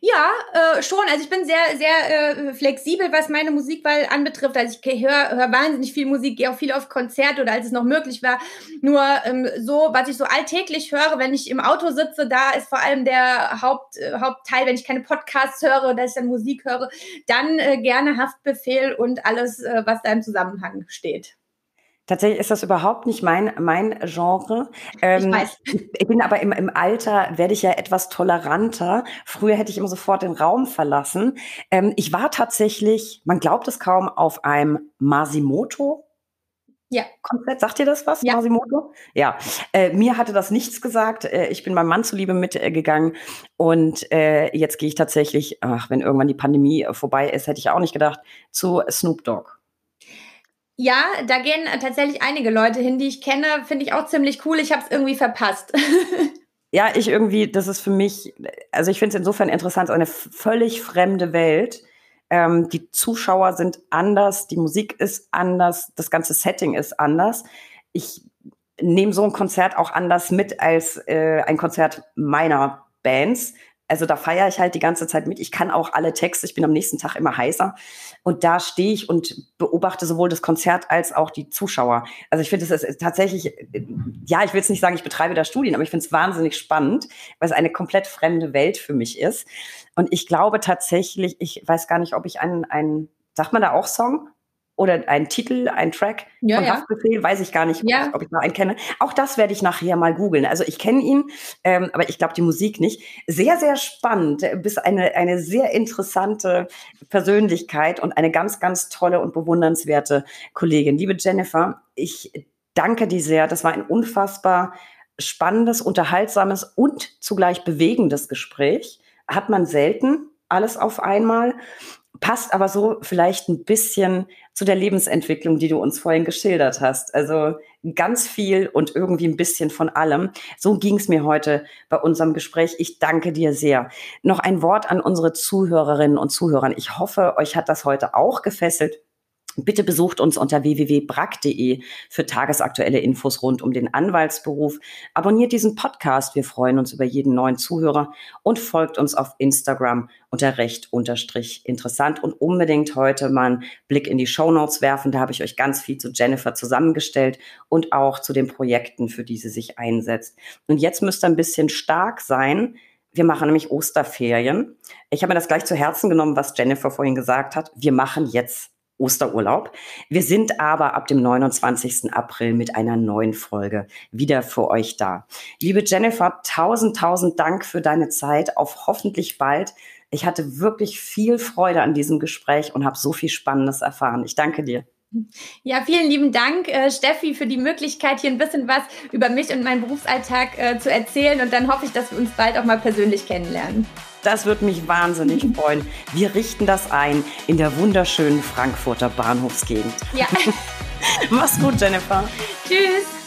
Ja, äh, schon. Also ich bin sehr, sehr äh, flexibel, was meine Musikwahl anbetrifft. Also ich höre hör wahnsinnig viel Musik, gehe auch viel auf Konzerte oder als es noch möglich war. Nur ähm, so, was ich so alltäglich höre, wenn ich im Auto sitze, da ist vor allem der Haupt, äh, Hauptteil, wenn ich keine Podcasts höre, dass ich dann Musik höre, dann äh, gerne Haftbefehl und alles, äh, was da im Zusammenhang steht. Tatsächlich ist das überhaupt nicht mein, mein Genre. Ähm, ich weiß. Ich bin aber im, im Alter, werde ich ja etwas toleranter. Früher hätte ich immer sofort den Raum verlassen. Ähm, ich war tatsächlich, man glaubt es kaum, auf einem Masimoto. Ja. Komplett. Sagt ihr das was, ja. Masimoto? Ja. Äh, mir hatte das nichts gesagt. Äh, ich bin meinem Mann zuliebe mitgegangen. Und äh, jetzt gehe ich tatsächlich, ach, wenn irgendwann die Pandemie vorbei ist, hätte ich auch nicht gedacht, zu Snoop Dogg. Ja, da gehen tatsächlich einige Leute hin, die ich kenne. Finde ich auch ziemlich cool. Ich habe es irgendwie verpasst. ja, ich irgendwie, das ist für mich, also ich finde es insofern interessant, eine völlig fremde Welt. Ähm, die Zuschauer sind anders, die Musik ist anders, das ganze Setting ist anders. Ich nehme so ein Konzert auch anders mit als äh, ein Konzert meiner Bands, also da feiere ich halt die ganze Zeit mit. Ich kann auch alle Texte, ich bin am nächsten Tag immer heißer. Und da stehe ich und beobachte sowohl das Konzert als auch die Zuschauer. Also ich finde, es tatsächlich, ja, ich will jetzt nicht sagen, ich betreibe da Studien, aber ich finde es wahnsinnig spannend, weil es eine komplett fremde Welt für mich ist. Und ich glaube tatsächlich, ich weiß gar nicht, ob ich einen, einen sagt man da auch Song? Oder ein Titel, ein Track ja, von ja. Haftbefehl, weiß ich gar nicht, ja. ob ich noch einen kenne. Auch das werde ich nachher mal googeln. Also ich kenne ihn, ähm, aber ich glaube die Musik nicht. Sehr, sehr spannend, bis eine, eine sehr interessante Persönlichkeit und eine ganz, ganz tolle und bewundernswerte Kollegin. Liebe Jennifer, ich danke dir sehr. Das war ein unfassbar spannendes, unterhaltsames und zugleich bewegendes Gespräch. Hat man selten alles auf einmal passt aber so vielleicht ein bisschen zu der Lebensentwicklung, die du uns vorhin geschildert hast. Also ganz viel und irgendwie ein bisschen von allem. So ging es mir heute bei unserem Gespräch. Ich danke dir sehr. Noch ein Wort an unsere Zuhörerinnen und Zuhörer. Ich hoffe, euch hat das heute auch gefesselt. Bitte besucht uns unter www.brack.de für tagesaktuelle Infos rund um den Anwaltsberuf. Abonniert diesen Podcast. Wir freuen uns über jeden neuen Zuhörer und folgt uns auf Instagram unter recht unterstrich interessant und unbedingt heute mal einen Blick in die Show Notes werfen. Da habe ich euch ganz viel zu Jennifer zusammengestellt und auch zu den Projekten, für die sie sich einsetzt. Und jetzt müsst ihr ein bisschen stark sein. Wir machen nämlich Osterferien. Ich habe mir das gleich zu Herzen genommen, was Jennifer vorhin gesagt hat. Wir machen jetzt Osterurlaub. Wir sind aber ab dem 29. April mit einer neuen Folge wieder für euch da. Liebe Jennifer, tausend, tausend Dank für deine Zeit. Auf hoffentlich bald. Ich hatte wirklich viel Freude an diesem Gespräch und habe so viel Spannendes erfahren. Ich danke dir. Ja, vielen lieben Dank, äh, Steffi, für die Möglichkeit, hier ein bisschen was über mich und meinen Berufsalltag äh, zu erzählen. Und dann hoffe ich, dass wir uns bald auch mal persönlich kennenlernen. Das würde mich wahnsinnig freuen. Wir richten das ein in der wunderschönen Frankfurter Bahnhofsgegend. Ja. Mach's gut, Jennifer. Tschüss.